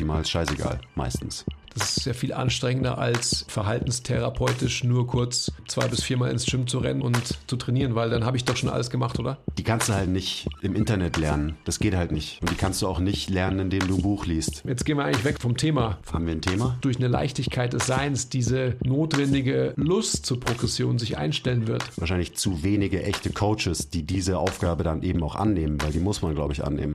suboptimal, ist scheißegal, meistens. Das ist ja viel anstrengender als verhaltenstherapeutisch nur kurz zwei bis viermal ins Gym zu rennen und zu trainieren, weil dann habe ich doch schon alles gemacht, oder? Die kannst du halt nicht im Internet lernen. Das geht halt nicht. Und die kannst du auch nicht lernen, indem du ein Buch liest. Jetzt gehen wir eigentlich weg vom Thema. Haben wir ein Thema? Durch eine Leichtigkeit des Seins diese notwendige Lust zur Progression sich einstellen wird. Wahrscheinlich zu wenige echte Coaches, die diese Aufgabe dann eben auch annehmen, weil die muss man, glaube ich, annehmen.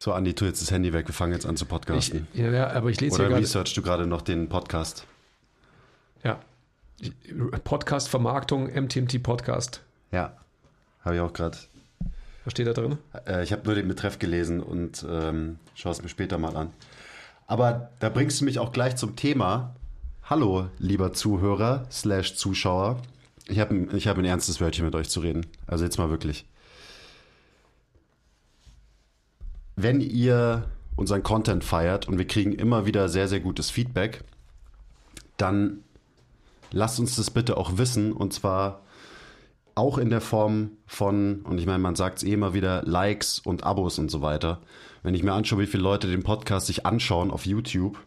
so, Andi, tu jetzt das Handy weg. Wir fangen jetzt an zu Ich, podcasten. ja, ja, aber ich lese Oder hier gerade. researchst du gerade noch den Podcast? Ja. Podcast-Vermarktung, MTMT Podcast. Ja, habe ich auch gerade. Was steht da drin? Äh, ich habe nur den Betreff gelesen und ähm, schaue es mir später mal an. Aber da bringst du mich auch gleich zum Thema. Hallo, lieber Zuhörer slash Zuschauer. Ich habe ich hab ein ernstes Wörtchen mit euch zu reden. Also jetzt mal wirklich. Wenn ihr unseren Content feiert und wir kriegen immer wieder sehr, sehr gutes Feedback, dann lasst uns das bitte auch wissen. Und zwar auch in der Form von, und ich meine, man sagt es eh immer wieder, Likes und Abos und so weiter. Wenn ich mir anschaue, wie viele Leute den Podcast sich anschauen auf YouTube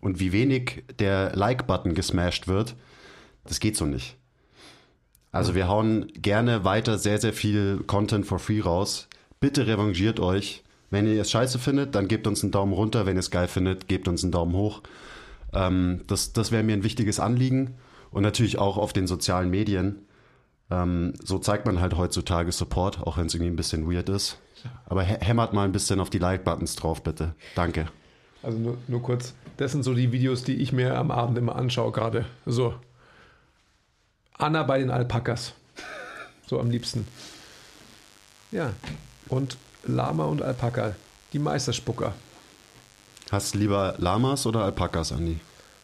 und wie wenig der Like-Button gesmashed wird, das geht so nicht. Also wir hauen gerne weiter sehr, sehr viel Content for free raus. Bitte revanchiert euch. Wenn ihr es scheiße findet, dann gebt uns einen Daumen runter. Wenn ihr es geil findet, gebt uns einen Daumen hoch. Ähm, das das wäre mir ein wichtiges Anliegen. Und natürlich auch auf den sozialen Medien. Ähm, so zeigt man halt heutzutage Support, auch wenn es irgendwie ein bisschen weird ist. Aber hä- hämmert mal ein bisschen auf die Like-Buttons drauf, bitte. Danke. Also nur, nur kurz. Das sind so die Videos, die ich mir am Abend immer anschaue gerade. So. Anna bei den Alpakas. So am liebsten. Ja. Und Lama und Alpaka. Die Meisterspucker. Hast du lieber Lamas oder Alpakas, Andi?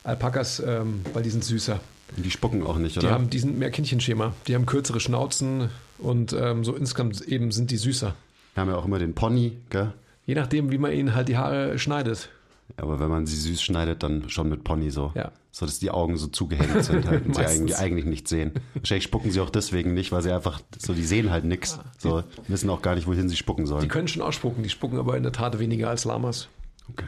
Alpakas, ähm, weil die sind süßer. Die spucken auch nicht, Die, oder? haben, die sind mehr Kindchenschema. Die haben kürzere Schnauzen und ähm, so insgesamt eben sind die süßer. Wir haben ja auch immer den Pony, gell? Je nachdem, wie man ihnen halt die Haare schneidet. Aber wenn man sie süß schneidet, dann schon mit Pony so. Ja. So, dass die Augen so zugehängt sind halt und sie eigentlich, eigentlich nicht sehen. Wahrscheinlich spucken sie auch deswegen nicht, weil sie einfach, so, die sehen halt nichts. So, wissen auch gar nicht, wohin sie spucken Die sollen. können schon ausspucken, die spucken aber in der Tat weniger als Lamas. Okay.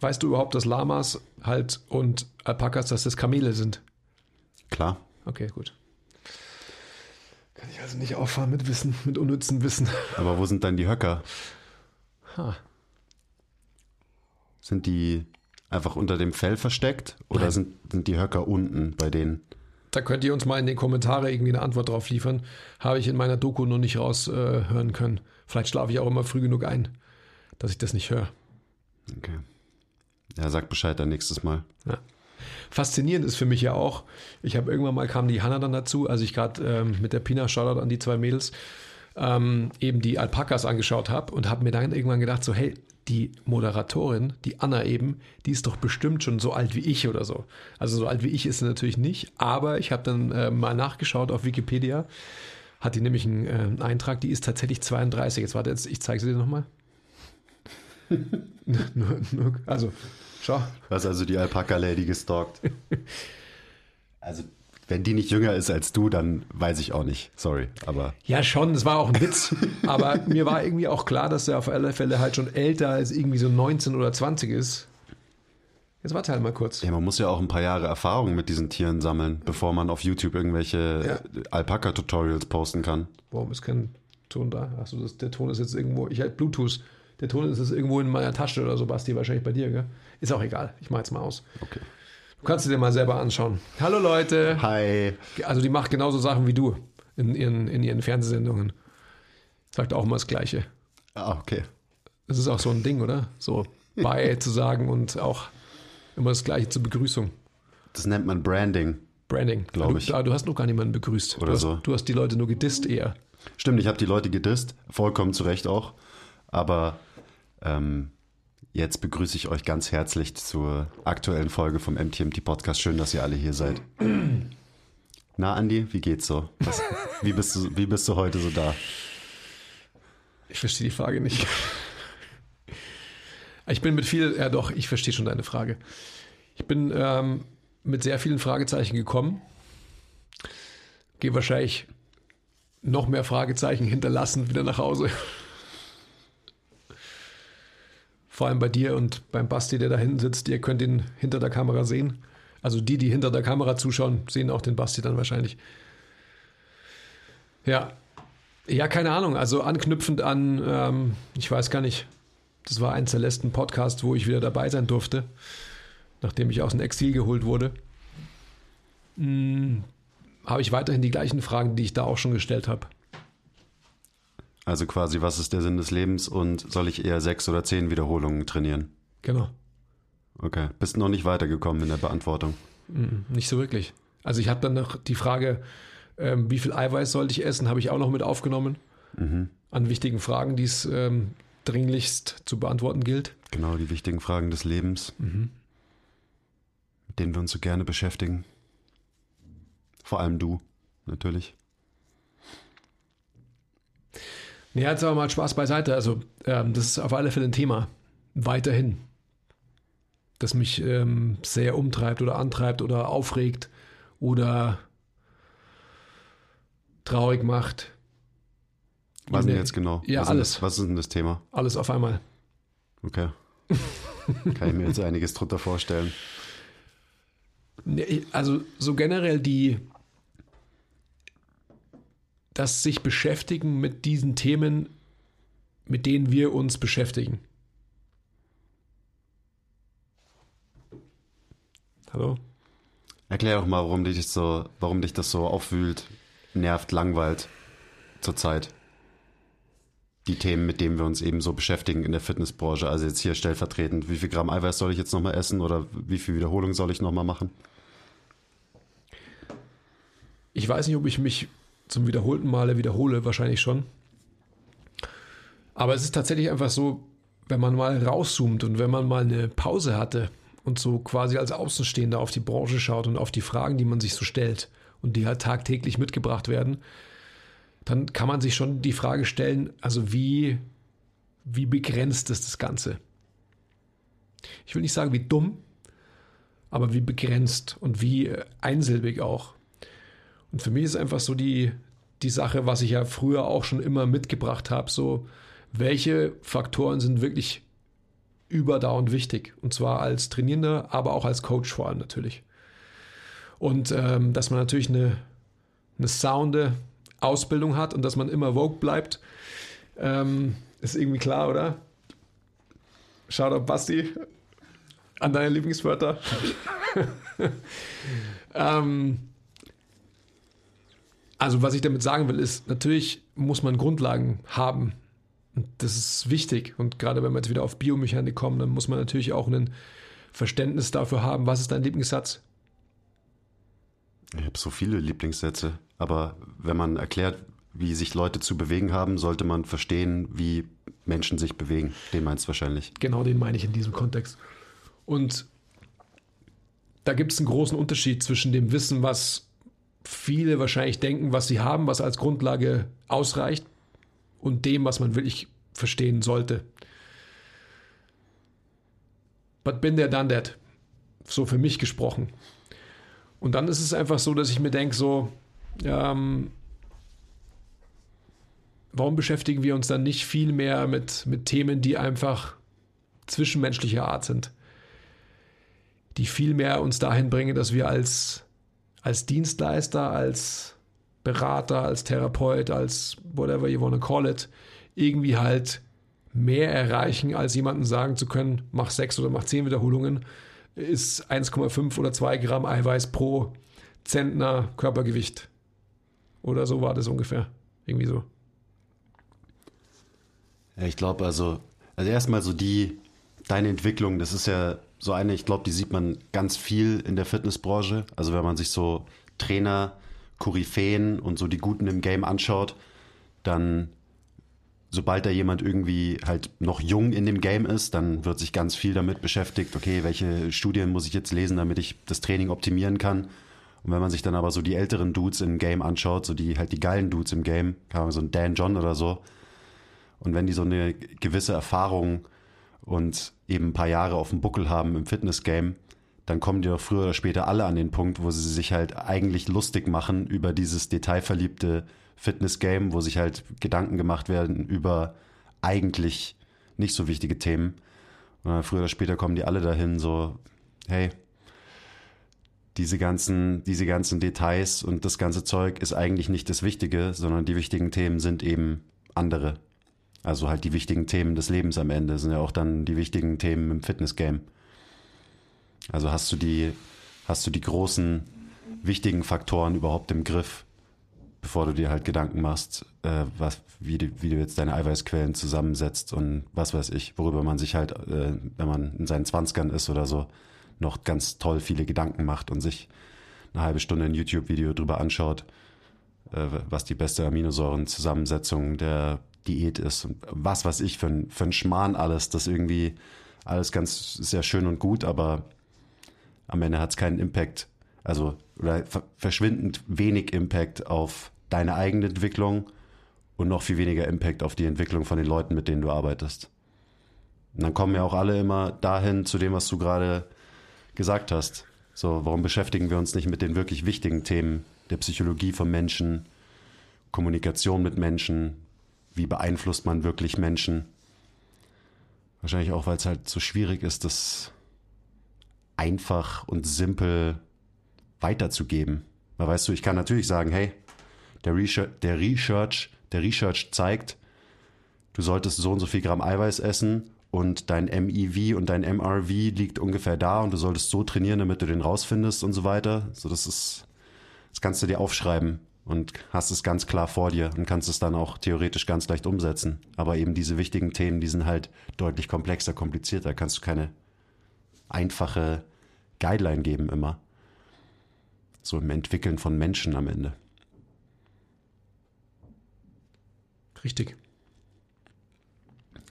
Weißt du überhaupt, dass Lamas halt und Alpakas, dass das Kamele sind? Klar. Okay, gut. Kann ich also nicht auffahren mit Wissen, mit unnützen Wissen. Aber wo sind dann die Höcker? Ha. Sind die einfach unter dem Fell versteckt? Oder Nein. sind, sind die Höcker unten bei denen? Da könnt ihr uns mal in den Kommentare irgendwie eine Antwort drauf liefern. Habe ich in meiner Doku noch nicht raushören äh, hören können. Vielleicht schlafe ich auch immer früh genug ein, dass ich das nicht höre. Okay. Ja, sag Bescheid dann nächstes Mal. Ja. Faszinierend ist für mich ja auch, ich habe irgendwann mal kam die Hanna dann dazu, als ich gerade ähm, mit der Pina Shoutout an die zwei Mädels ähm, eben die Alpakas angeschaut habe und habe mir dann irgendwann gedacht, so hey, die Moderatorin, die Anna eben, die ist doch bestimmt schon so alt wie ich oder so. Also so alt wie ich ist sie natürlich nicht, aber ich habe dann äh, mal nachgeschaut auf Wikipedia, hat die nämlich einen, äh, einen Eintrag, die ist tatsächlich 32. Jetzt warte, jetzt, ich zeige sie dir nochmal. also, schau, Du hast also die Alpaka-Lady gestalkt. also, wenn die nicht jünger ist als du, dann weiß ich auch nicht. Sorry, aber Ja, schon, es war auch ein Witz. Aber mir war irgendwie auch klar, dass er auf alle Fälle halt schon älter als irgendwie so 19 oder 20 ist. Jetzt warte halt mal kurz. ja, man muss ja auch ein paar Jahre Erfahrung mit diesen Tieren sammeln, bevor man auf YouTube irgendwelche Alpaka-Tutorials posten kann. Warum ist kein Ton da? Achso, das, der Ton ist jetzt irgendwo. Ich halt Bluetooth. Der Ton ist jetzt irgendwo in meiner Tasche oder so, Basti, wahrscheinlich bei dir, gell? Ist auch egal. Ich mach jetzt mal aus. Okay. Du kannst dir mal selber anschauen. Hallo Leute. Hi. Also die macht genauso Sachen wie du in ihren, in ihren Fernsehsendungen. Sagt auch immer das Gleiche. Ah, okay. Das ist auch so ein Ding, oder? So bei zu sagen und auch immer das Gleiche zur Begrüßung. Das nennt man Branding. Branding. Glaub Du- ich. ah, Du hast noch gar niemanden begrüßt. Oder du, hast, so. du hast die Leute nur gedisst eher. Stimmt, ich habe die Leute gedisst, vollkommen zu Recht auch. Aber ähm, jetzt begrüße ich euch ganz herzlich zur aktuellen Folge vom MTMT Podcast. Schön, dass ihr alle hier seid. Na, Andi, wie geht's so? Was, wie, bist du, wie bist du heute so da? Ich verstehe die Frage nicht. Ich bin mit viel, ja doch, ich verstehe schon deine Frage. Ich bin ähm, mit sehr vielen Fragezeichen gekommen. Gehe wahrscheinlich noch mehr Fragezeichen hinterlassen wieder nach Hause. Vor allem bei dir und beim Basti, der da hinten sitzt. Ihr könnt ihn hinter der Kamera sehen. Also die, die hinter der Kamera zuschauen, sehen auch den Basti dann wahrscheinlich. Ja, ja, keine Ahnung. Also anknüpfend an, ähm, ich weiß gar nicht, das war eins der letzten Podcasts, wo ich wieder dabei sein durfte, nachdem ich aus dem Exil geholt wurde. Hm, habe ich weiterhin die gleichen Fragen, die ich da auch schon gestellt habe. Also quasi, was ist der Sinn des Lebens und soll ich eher sechs oder zehn Wiederholungen trainieren? Genau. Okay, bist noch nicht weitergekommen in der Beantwortung. Mhm, Nicht so wirklich. Also ich habe dann noch die Frage, ähm, wie viel Eiweiß sollte ich essen, habe ich auch noch mit aufgenommen. An wichtigen Fragen, die es ähm, dringlichst zu beantworten gilt. Genau, die wichtigen Fragen des Lebens, mit denen wir uns so gerne beschäftigen. Vor allem du, natürlich. Ja, jetzt aber mal Spaß beiseite. Also, ähm, das ist auf alle Fälle ein Thema. Weiterhin. Das mich ähm, sehr umtreibt oder antreibt oder aufregt oder traurig macht. Was denn Nee. jetzt genau? Ja, was ist denn alles. Das, was ist denn das Thema? Alles auf einmal. Okay. Kann ich mir jetzt einiges drunter vorstellen. Nee, Also, so generell die. Das sich beschäftigen mit diesen Themen, mit denen wir uns beschäftigen. Hallo? Erklär doch mal, warum dich das so, warum dich das so aufwühlt, nervt, langweilt zurzeit. Die Themen, mit denen wir uns eben so beschäftigen in der Fitnessbranche. Also jetzt hier stellvertretend, wie viel Gramm Eiweiß soll ich jetzt nochmal essen oder wie viel Wiederholung soll ich nochmal machen? Ich weiß nicht, ob ich mich zum wiederholten Male wiederhole, wahrscheinlich schon. Aber es ist tatsächlich einfach so, wenn man mal rauszoomt und wenn man mal eine Pause hatte und so quasi als Außenstehender auf die Branche schaut und auf die Fragen, die man sich so stellt und die halt tagtäglich mitgebracht werden, dann kann man sich schon die Frage stellen, also wie, wie begrenzt ist das Ganze? Ich will nicht sagen, wie dumm, aber wie begrenzt und wie äh, einsilbig auch. Und für mich ist einfach so die, die Sache, was ich ja früher auch schon immer mitgebracht habe, so welche Faktoren sind wirklich überdauernd wichtig. Und zwar als Trainierender, aber auch als Coach vor allem natürlich. Und ähm, dass man natürlich eine, eine sounde Ausbildung hat und dass man immer Vogue bleibt, ähm, ist irgendwie klar, oder? Shoutout Basti an deine Lieblingswörter. ähm, also was ich damit sagen will, ist, natürlich muss man Grundlagen haben. Und das ist wichtig. Und gerade wenn wir jetzt wieder auf Biomechanik kommen, dann muss man natürlich auch ein Verständnis dafür haben, was ist dein Lieblingssatz? Ich habe so viele Lieblingssätze, aber wenn man erklärt, wie sich Leute zu bewegen haben, sollte man verstehen, wie Menschen sich bewegen. Den meinst du wahrscheinlich. Genau den meine ich in diesem Kontext. Und da gibt es einen großen Unterschied zwischen dem Wissen, was viele wahrscheinlich denken, was sie haben, was als Grundlage ausreicht, und dem, was man wirklich verstehen sollte. But been there, done that. So für mich gesprochen. Und dann ist es einfach so, dass ich mir denke, so, ähm, warum beschäftigen wir uns dann nicht viel mehr mit, mit Themen, die einfach zwischenmenschlicher Art sind? Die viel mehr uns dahin bringen, dass wir als, als Dienstleister, als Berater, als Therapeut, als whatever you wanna call it, irgendwie halt mehr erreichen, als jemanden sagen zu können, mach sechs oder mach zehn Wiederholungen, ist 1,5 oder 2 Gramm Eiweiß pro Zentner Körpergewicht. Oder so war das ungefähr. Irgendwie so. Ich glaube also, Also erstmal so die, deine Entwicklung, das ist ja so eine, ich glaube, die sieht man ganz viel in der Fitnessbranche. Also wenn man sich so Trainer, Koryphäen und so die Guten im Game anschaut, dann sobald da jemand irgendwie halt noch jung in dem Game ist, dann wird sich ganz viel damit beschäftigt, okay, welche Studien muss ich jetzt lesen, damit ich das Training optimieren kann. Und wenn man sich dann aber so die älteren Dudes im Game anschaut, so die halt die geilen Dudes im Game, so ein Dan John oder so, und wenn die so eine gewisse Erfahrung und eben ein paar Jahre auf dem Buckel haben im Fitness-Game, dann kommen die doch früher oder später alle an den Punkt, wo sie sich halt eigentlich lustig machen über dieses detailverliebte Fitness-Game, wo sich halt Gedanken gemacht werden über eigentlich nicht so wichtige Themen. Und dann früher oder später kommen die alle dahin, so, hey, diese ganzen, diese ganzen Details und das ganze Zeug ist eigentlich nicht das Wichtige, sondern die wichtigen Themen sind eben andere. Also halt die wichtigen Themen des Lebens am Ende sind ja auch dann die wichtigen Themen im Fitness-Game. Also hast du die, hast du die großen, wichtigen Faktoren überhaupt im Griff, bevor du dir halt Gedanken machst, äh, was, wie, du, wie du jetzt deine Eiweißquellen zusammensetzt und was weiß ich, worüber man sich halt, äh, wenn man in seinen Zwanzigern ist oder so, noch ganz toll viele Gedanken macht und sich eine halbe Stunde ein YouTube-Video drüber anschaut, äh, was die beste Aminosäurenzusammensetzung der Diät ist und was weiß ich für ein, für ein Schmarrn alles, das irgendwie alles ganz sehr schön und gut, aber am Ende hat es keinen Impact, also oder verschwindend wenig Impact auf deine eigene Entwicklung und noch viel weniger Impact auf die Entwicklung von den Leuten, mit denen du arbeitest. Und dann kommen ja auch alle immer dahin zu dem, was du gerade gesagt hast. So, warum beschäftigen wir uns nicht mit den wirklich wichtigen Themen der Psychologie von Menschen, Kommunikation mit Menschen, wie beeinflusst man wirklich Menschen? Wahrscheinlich auch, weil es halt so schwierig ist, das einfach und simpel weiterzugeben. Weil weißt du, ich kann natürlich sagen, hey, der Research, der Research, der Research zeigt, du solltest so und so viel Gramm Eiweiß essen und dein MEV und dein MRV liegt ungefähr da und du solltest so trainieren, damit du den rausfindest und so weiter. So, das ist, das kannst du dir aufschreiben und hast es ganz klar vor dir und kannst es dann auch theoretisch ganz leicht umsetzen. Aber eben diese wichtigen Themen, die sind halt deutlich komplexer, komplizierter. Kannst du keine einfache Guideline geben immer. So im Entwickeln von Menschen am Ende. Richtig.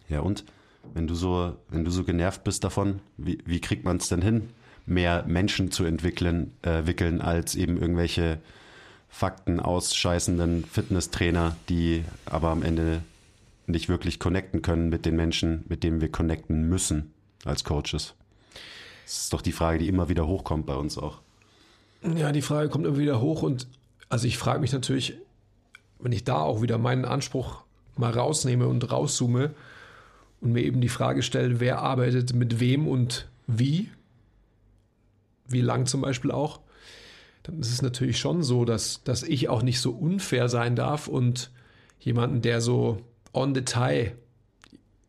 Ja, und wenn du so, wenn du so genervt bist davon, wie, wie kriegt man es denn hin, mehr Menschen zu entwickeln, äh, entwickeln als eben irgendwelche Fakten ausscheißenden Fitnesstrainer, die aber am Ende nicht wirklich connecten können mit den Menschen, mit denen wir connecten müssen als Coaches. Das ist doch die Frage, die immer wieder hochkommt bei uns auch. Ja, die Frage kommt immer wieder hoch und also ich frage mich natürlich, wenn ich da auch wieder meinen Anspruch mal rausnehme und rauszoome und mir eben die Frage stelle, wer arbeitet mit wem und wie, wie lang zum Beispiel auch, dann ist es natürlich schon so, dass, dass ich auch nicht so unfair sein darf und jemanden, der so on Detail,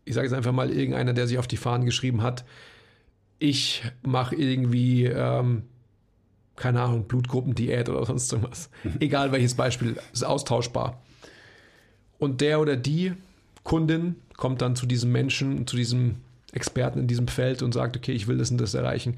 ich sage jetzt einfach mal irgendeiner, der sich auf die Fahnen geschrieben hat, ich mache irgendwie, ähm, keine Ahnung, Blutgruppendiät oder sonst irgendwas. Mhm. Egal welches Beispiel, ist austauschbar. Und der oder die Kundin kommt dann zu diesem Menschen, zu diesem Experten in diesem Feld und sagt, okay, ich will das und das erreichen.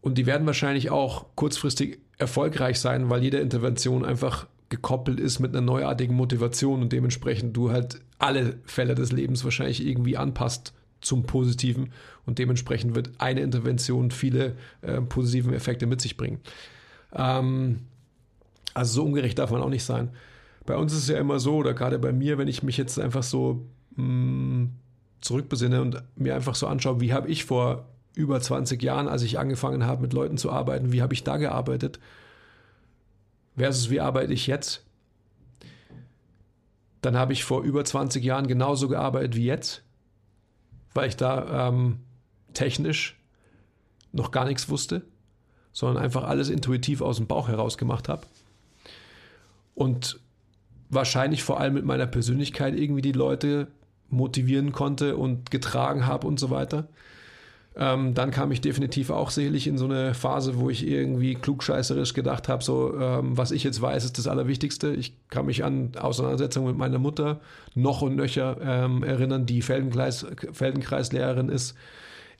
Und die werden wahrscheinlich auch kurzfristig erfolgreich sein, weil jede Intervention einfach gekoppelt ist mit einer neuartigen Motivation und dementsprechend du halt alle Fälle des Lebens wahrscheinlich irgendwie anpasst zum Positiven und dementsprechend wird eine Intervention viele äh, positive Effekte mit sich bringen. Ähm, also so ungerecht darf man auch nicht sein. Bei uns ist es ja immer so, oder gerade bei mir, wenn ich mich jetzt einfach so mh, mm, zurückbesinne und mir einfach so anschaue, wie habe ich vor über 20 Jahren, als ich angefangen habe, mit Leuten zu arbeiten, wie habe ich da gearbeitet, versus wie arbeite ich jetzt, dann habe ich vor über 20 Jahren genauso gearbeitet wie jetzt, weil ich da ähm, technisch noch gar nichts wusste, sondern einfach alles intuitiv aus dem Bauch heraus gemacht habe. Und wahrscheinlich vor allem mit meiner Persönlichkeit irgendwie die Leute motivieren konnte und getragen habe und so weiter. Ähm, dann kam ich definitiv auch sicherlich in so eine Phase, wo ich irgendwie klugscheißerisch gedacht habe, so ähm, was ich jetzt weiß, ist das Allerwichtigste. Ich kann mich an Auseinandersetzungen mit meiner Mutter noch und nöcher ähm, erinnern, die Feldenkreis, Feldenkreislehrerin ist,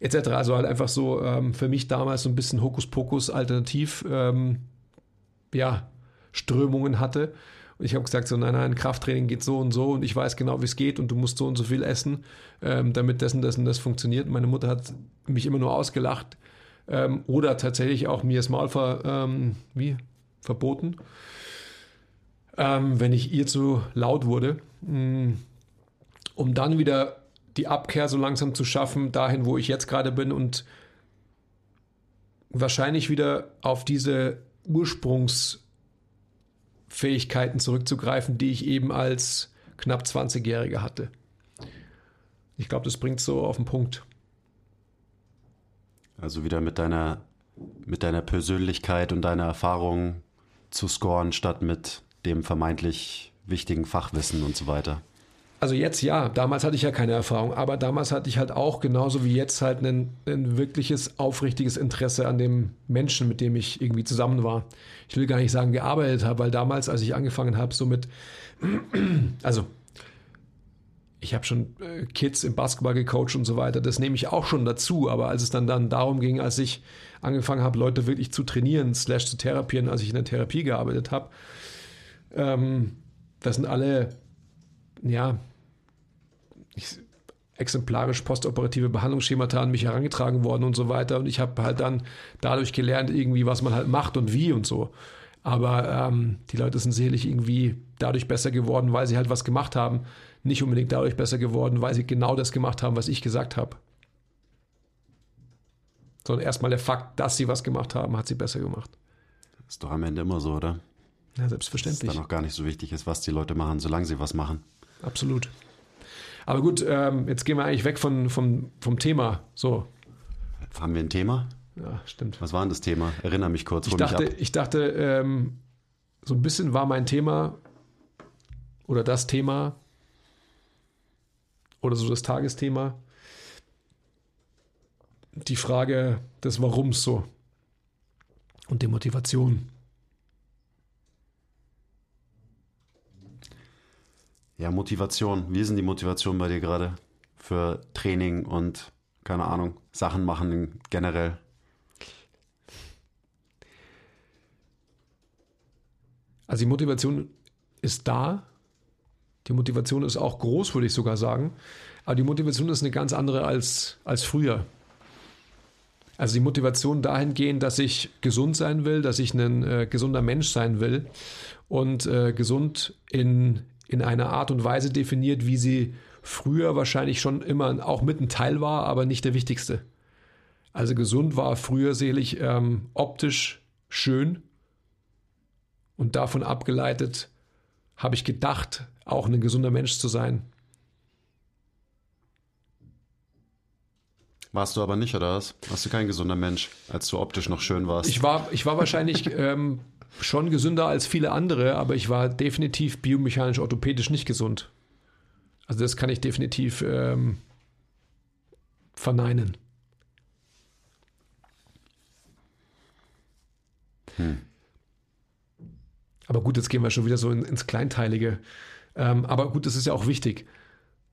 etc. Also halt einfach so ähm, für mich damals so ein bisschen Hokuspokus alternativ, ähm, ja, Strömungen hatte. Und ich habe gesagt, so nein, nein, Krafttraining geht so und so und ich weiß genau, wie es geht und du musst so und so viel essen, ähm, damit das und das und das funktioniert. Meine Mutter hat mich immer nur ausgelacht ähm, oder tatsächlich auch mir das Maul ver, ähm, wie? verboten, ähm, wenn ich ihr zu laut wurde, mm, um dann wieder die Abkehr so langsam zu schaffen, dahin, wo ich jetzt gerade bin und wahrscheinlich wieder auf diese Ursprungs- Fähigkeiten zurückzugreifen, die ich eben als knapp 20-Jähriger hatte. Ich glaube, das bringt so auf den Punkt. Also wieder mit deiner, mit deiner Persönlichkeit und deiner Erfahrung zu scoren, statt mit dem vermeintlich wichtigen Fachwissen und so weiter. Also jetzt ja, damals hatte ich ja keine Erfahrung, aber damals hatte ich halt auch genauso wie jetzt halt ein, ein, wirkliches, aufrichtiges Interesse an dem Menschen, mit dem ich irgendwie zusammen war. Ich will gar nicht sagen gearbeitet habe, weil damals, als ich angefangen habe, so mit, also ich habe schon äh, Kids im Basketball gecoacht und so weiter, das nehme ich auch schon dazu, aber als es dann, dann darum ging, als ich angefangen habe, Leute wirklich zu trainieren, slash zu therapieren, als ich in der Therapie gearbeitet habe, ähm, das sind alle ja, ich, exemplarisch postoperative Behandlungsschemata an mich herangetragen worden und so weiter. Und ich habe halt dann dadurch gelernt, irgendwie, was man halt macht und wie und so. Aber ähm, die Leute sind sicherlich irgendwie dadurch besser geworden, weil sie halt was gemacht haben. Nicht unbedingt dadurch besser geworden, weil sie genau das gemacht haben, was ich gesagt habe. Sondern erstmal der Fakt, dass sie was gemacht haben, hat sie besser gemacht. Ist doch am Ende immer so, oder? Ja, selbstverständlich. Dass es dann auch gar nicht so wichtig ist, was die Leute machen, solange sie was machen. Absolut. Aber gut, ähm, jetzt gehen wir eigentlich weg von, vom, vom Thema. So. Haben wir ein Thema? Ja, stimmt. Was war denn das Thema? Erinnere mich kurz. Ich dachte, ich dachte ähm, so ein bisschen war mein Thema oder das Thema oder so das Tagesthema die Frage des Warums so und der Motivation. Ja, Motivation. Wie ist denn die Motivation bei dir gerade für Training und, keine Ahnung, Sachen machen generell? Also die Motivation ist da. Die Motivation ist auch groß, würde ich sogar sagen. Aber die Motivation ist eine ganz andere als, als früher. Also die Motivation dahingehend, dass ich gesund sein will, dass ich ein äh, gesunder Mensch sein will und äh, gesund in, in einer Art und Weise definiert, wie sie früher wahrscheinlich schon immer auch mit ein Teil war, aber nicht der wichtigste. Also gesund war früher selig ähm, optisch schön und davon abgeleitet habe ich gedacht, auch ein gesunder Mensch zu sein. Warst du aber nicht, oder was? Warst du kein gesunder Mensch, als du optisch noch schön warst? Ich war, ich war wahrscheinlich ähm, schon gesünder als viele andere, aber ich war definitiv biomechanisch orthopädisch nicht gesund. Also das kann ich definitiv ähm, verneinen. Hm. Aber gut, jetzt gehen wir schon wieder so in, ins Kleinteilige. Ähm, aber gut, das ist ja auch wichtig.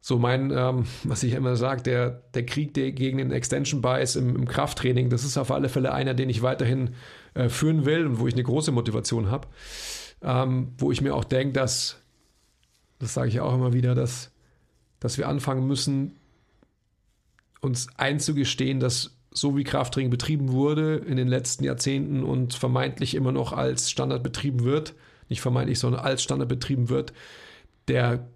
So mein, ähm, was ich immer sage, der, der Krieg der gegen den Extension Bias im, im Krafttraining, das ist auf alle Fälle einer, den ich weiterhin äh, führen will und wo ich eine große Motivation habe. Ähm, wo ich mir auch denke, dass, das sage ich auch immer wieder, dass, dass wir anfangen müssen, uns einzugestehen, dass so wie Krafttraining betrieben wurde in den letzten Jahrzehnten und vermeintlich immer noch als Standard betrieben wird, nicht vermeintlich, sondern als Standard betrieben wird, der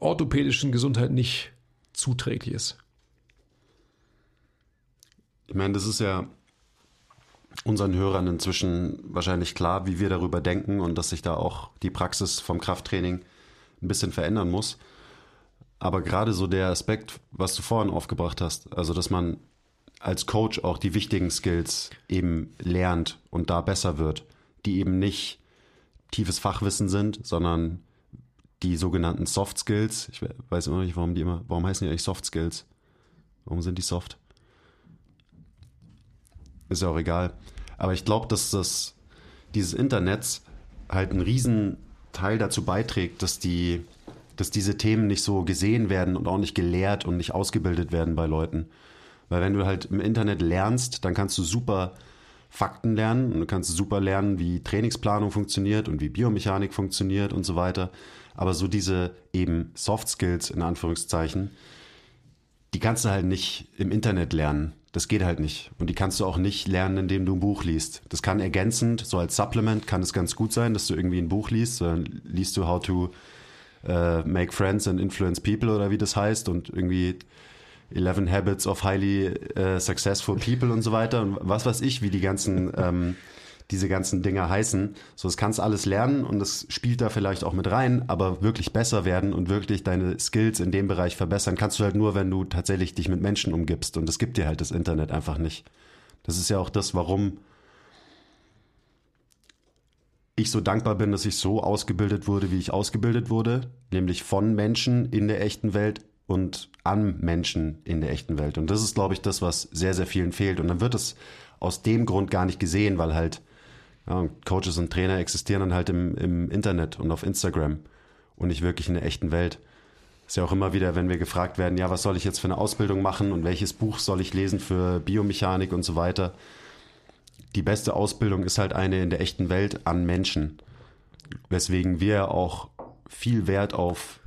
orthopädischen Gesundheit nicht zuträglich ist. Ich meine, das ist ja unseren Hörern inzwischen wahrscheinlich klar, wie wir darüber denken und dass sich da auch die Praxis vom Krafttraining ein bisschen verändern muss. Aber gerade so der Aspekt, was du vorhin aufgebracht hast, also dass man als Coach auch die wichtigen Skills eben lernt und da besser wird, die eben nicht tiefes Fachwissen sind, sondern die sogenannten Soft Skills. Ich weiß immer nicht, warum die immer, warum heißen die eigentlich Soft Skills? Warum sind die soft? ist ja auch egal. Aber ich glaube, dass das, dieses Internet halt einen riesen Teil dazu beiträgt, dass die, dass diese Themen nicht so gesehen werden und auch nicht gelehrt und nicht ausgebildet werden bei Leuten. Weil wenn du halt im Internet lernst, dann kannst du super Fakten lernen und du kannst super lernen, wie Trainingsplanung funktioniert und wie Biomechanik funktioniert und so weiter. Aber so diese eben Soft Skills in Anführungszeichen, die kannst du halt nicht im Internet lernen. Das geht halt nicht. Und die kannst du auch nicht lernen, indem du ein Buch liest. Das kann ergänzend, so als Supplement kann es ganz gut sein, dass du irgendwie ein Buch liest. Dann liest du How to uh, Make Friends and Influence People oder wie das heißt und irgendwie 11 Habits of Highly uh, Successful People und so weiter und was weiß ich, wie die ganzen ähm, diese ganzen Dinger heißen. So, das kannst alles lernen und das spielt da vielleicht auch mit rein, aber wirklich besser werden und wirklich deine Skills in dem Bereich verbessern, kannst du halt nur, wenn du tatsächlich dich mit Menschen umgibst. Und das gibt dir halt das Internet einfach nicht. Das ist ja auch das, warum ich so dankbar bin, dass ich so ausgebildet wurde, wie ich ausgebildet wurde, nämlich von Menschen in der echten Welt und an Menschen in der echten Welt. Und das ist, glaube ich, das, was sehr, sehr vielen fehlt. Und dann wird es aus dem Grund gar nicht gesehen, weil halt ja, Coaches und Trainer existieren dann halt im, im Internet und auf Instagram und nicht wirklich in der echten Welt. Ist ja auch immer wieder, wenn wir gefragt werden, ja, was soll ich jetzt für eine Ausbildung machen und welches Buch soll ich lesen für Biomechanik und so weiter. Die beste Ausbildung ist halt eine in der echten Welt an Menschen. Weswegen wir auch viel Wert auf,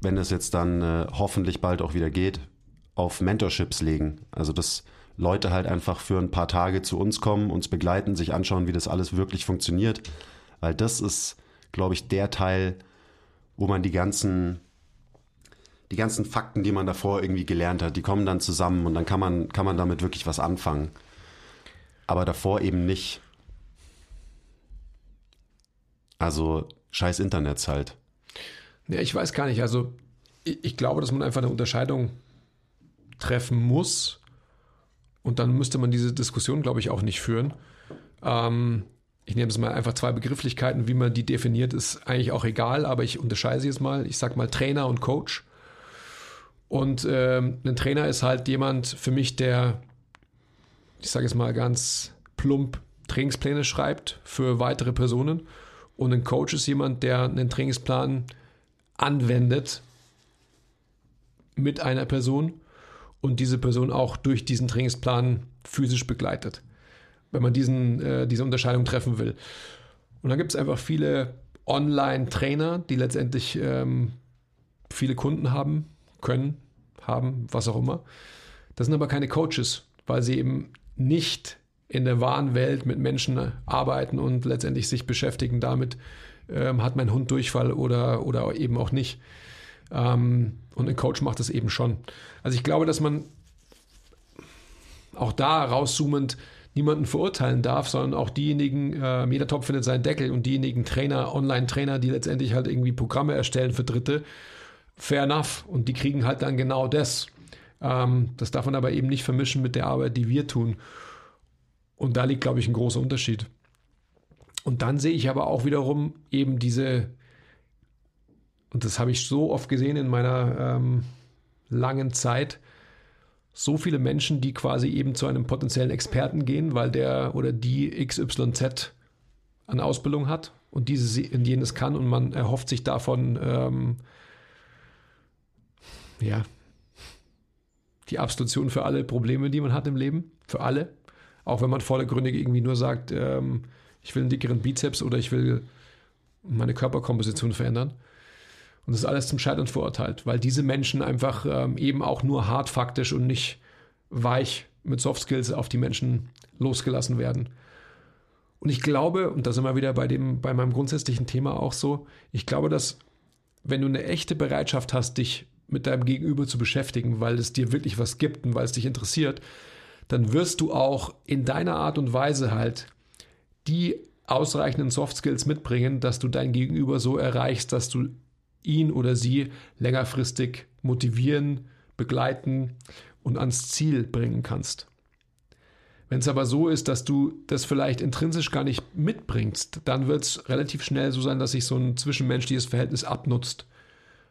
wenn es jetzt dann äh, hoffentlich bald auch wieder geht, auf Mentorships legen. Also das Leute halt einfach für ein paar Tage zu uns kommen, uns begleiten, sich anschauen, wie das alles wirklich funktioniert. Weil das ist, glaube ich, der Teil, wo man die ganzen, die ganzen Fakten, die man davor irgendwie gelernt hat, die kommen dann zusammen und dann kann man, kann man damit wirklich was anfangen. Aber davor eben nicht. Also scheiß Internets halt. Ja, ich weiß gar nicht. Also ich, ich glaube, dass man einfach eine Unterscheidung treffen muss und dann müsste man diese Diskussion, glaube ich, auch nicht führen. Ähm, ich nehme es mal einfach zwei Begrifflichkeiten, wie man die definiert, ist eigentlich auch egal, aber ich unterscheide sie jetzt mal. Ich sage mal Trainer und Coach. Und ähm, ein Trainer ist halt jemand für mich, der, ich sage es mal ganz plump, Trainingspläne schreibt für weitere Personen. Und ein Coach ist jemand, der einen Trainingsplan anwendet mit einer Person und diese Person auch durch diesen Trainingsplan physisch begleitet, wenn man diesen, äh, diese Unterscheidung treffen will. Und dann gibt es einfach viele Online-Trainer, die letztendlich ähm, viele Kunden haben, können, haben, was auch immer. Das sind aber keine Coaches, weil sie eben nicht in der wahren Welt mit Menschen arbeiten und letztendlich sich beschäftigen damit, ähm, hat mein Hund Durchfall oder, oder eben auch nicht. Ähm, und ein Coach macht das eben schon. Also ich glaube, dass man auch da rauszoomend niemanden verurteilen darf, sondern auch diejenigen, äh, jeder Topf findet seinen Deckel und diejenigen Trainer, Online-Trainer, die letztendlich halt irgendwie Programme erstellen für Dritte, fair enough. Und die kriegen halt dann genau das. Ähm, das darf man aber eben nicht vermischen mit der Arbeit, die wir tun. Und da liegt, glaube ich, ein großer Unterschied. Und dann sehe ich aber auch wiederum eben diese und das habe ich so oft gesehen in meiner ähm, langen Zeit, so viele Menschen, die quasi eben zu einem potenziellen Experten gehen, weil der oder die XYZ an Ausbildung hat und dieses und jenes kann und man erhofft sich davon ähm, ja die Absolution für alle Probleme, die man hat im Leben, für alle, auch wenn man vordergründig irgendwie nur sagt, ähm, ich will einen dickeren Bizeps oder ich will meine Körperkomposition verändern. Und das ist alles zum Scheitern verurteilt, weil diese Menschen einfach ähm, eben auch nur hart faktisch und nicht weich mit Soft Skills auf die Menschen losgelassen werden. Und ich glaube, und da sind wir wieder bei, dem, bei meinem grundsätzlichen Thema auch so, ich glaube, dass wenn du eine echte Bereitschaft hast, dich mit deinem Gegenüber zu beschäftigen, weil es dir wirklich was gibt und weil es dich interessiert, dann wirst du auch in deiner Art und Weise halt die ausreichenden Soft Skills mitbringen, dass du dein Gegenüber so erreichst, dass du ihn oder sie längerfristig motivieren, begleiten und ans Ziel bringen kannst. Wenn es aber so ist, dass du das vielleicht intrinsisch gar nicht mitbringst, dann wird es relativ schnell so sein, dass sich so ein zwischenmenschliches Verhältnis abnutzt,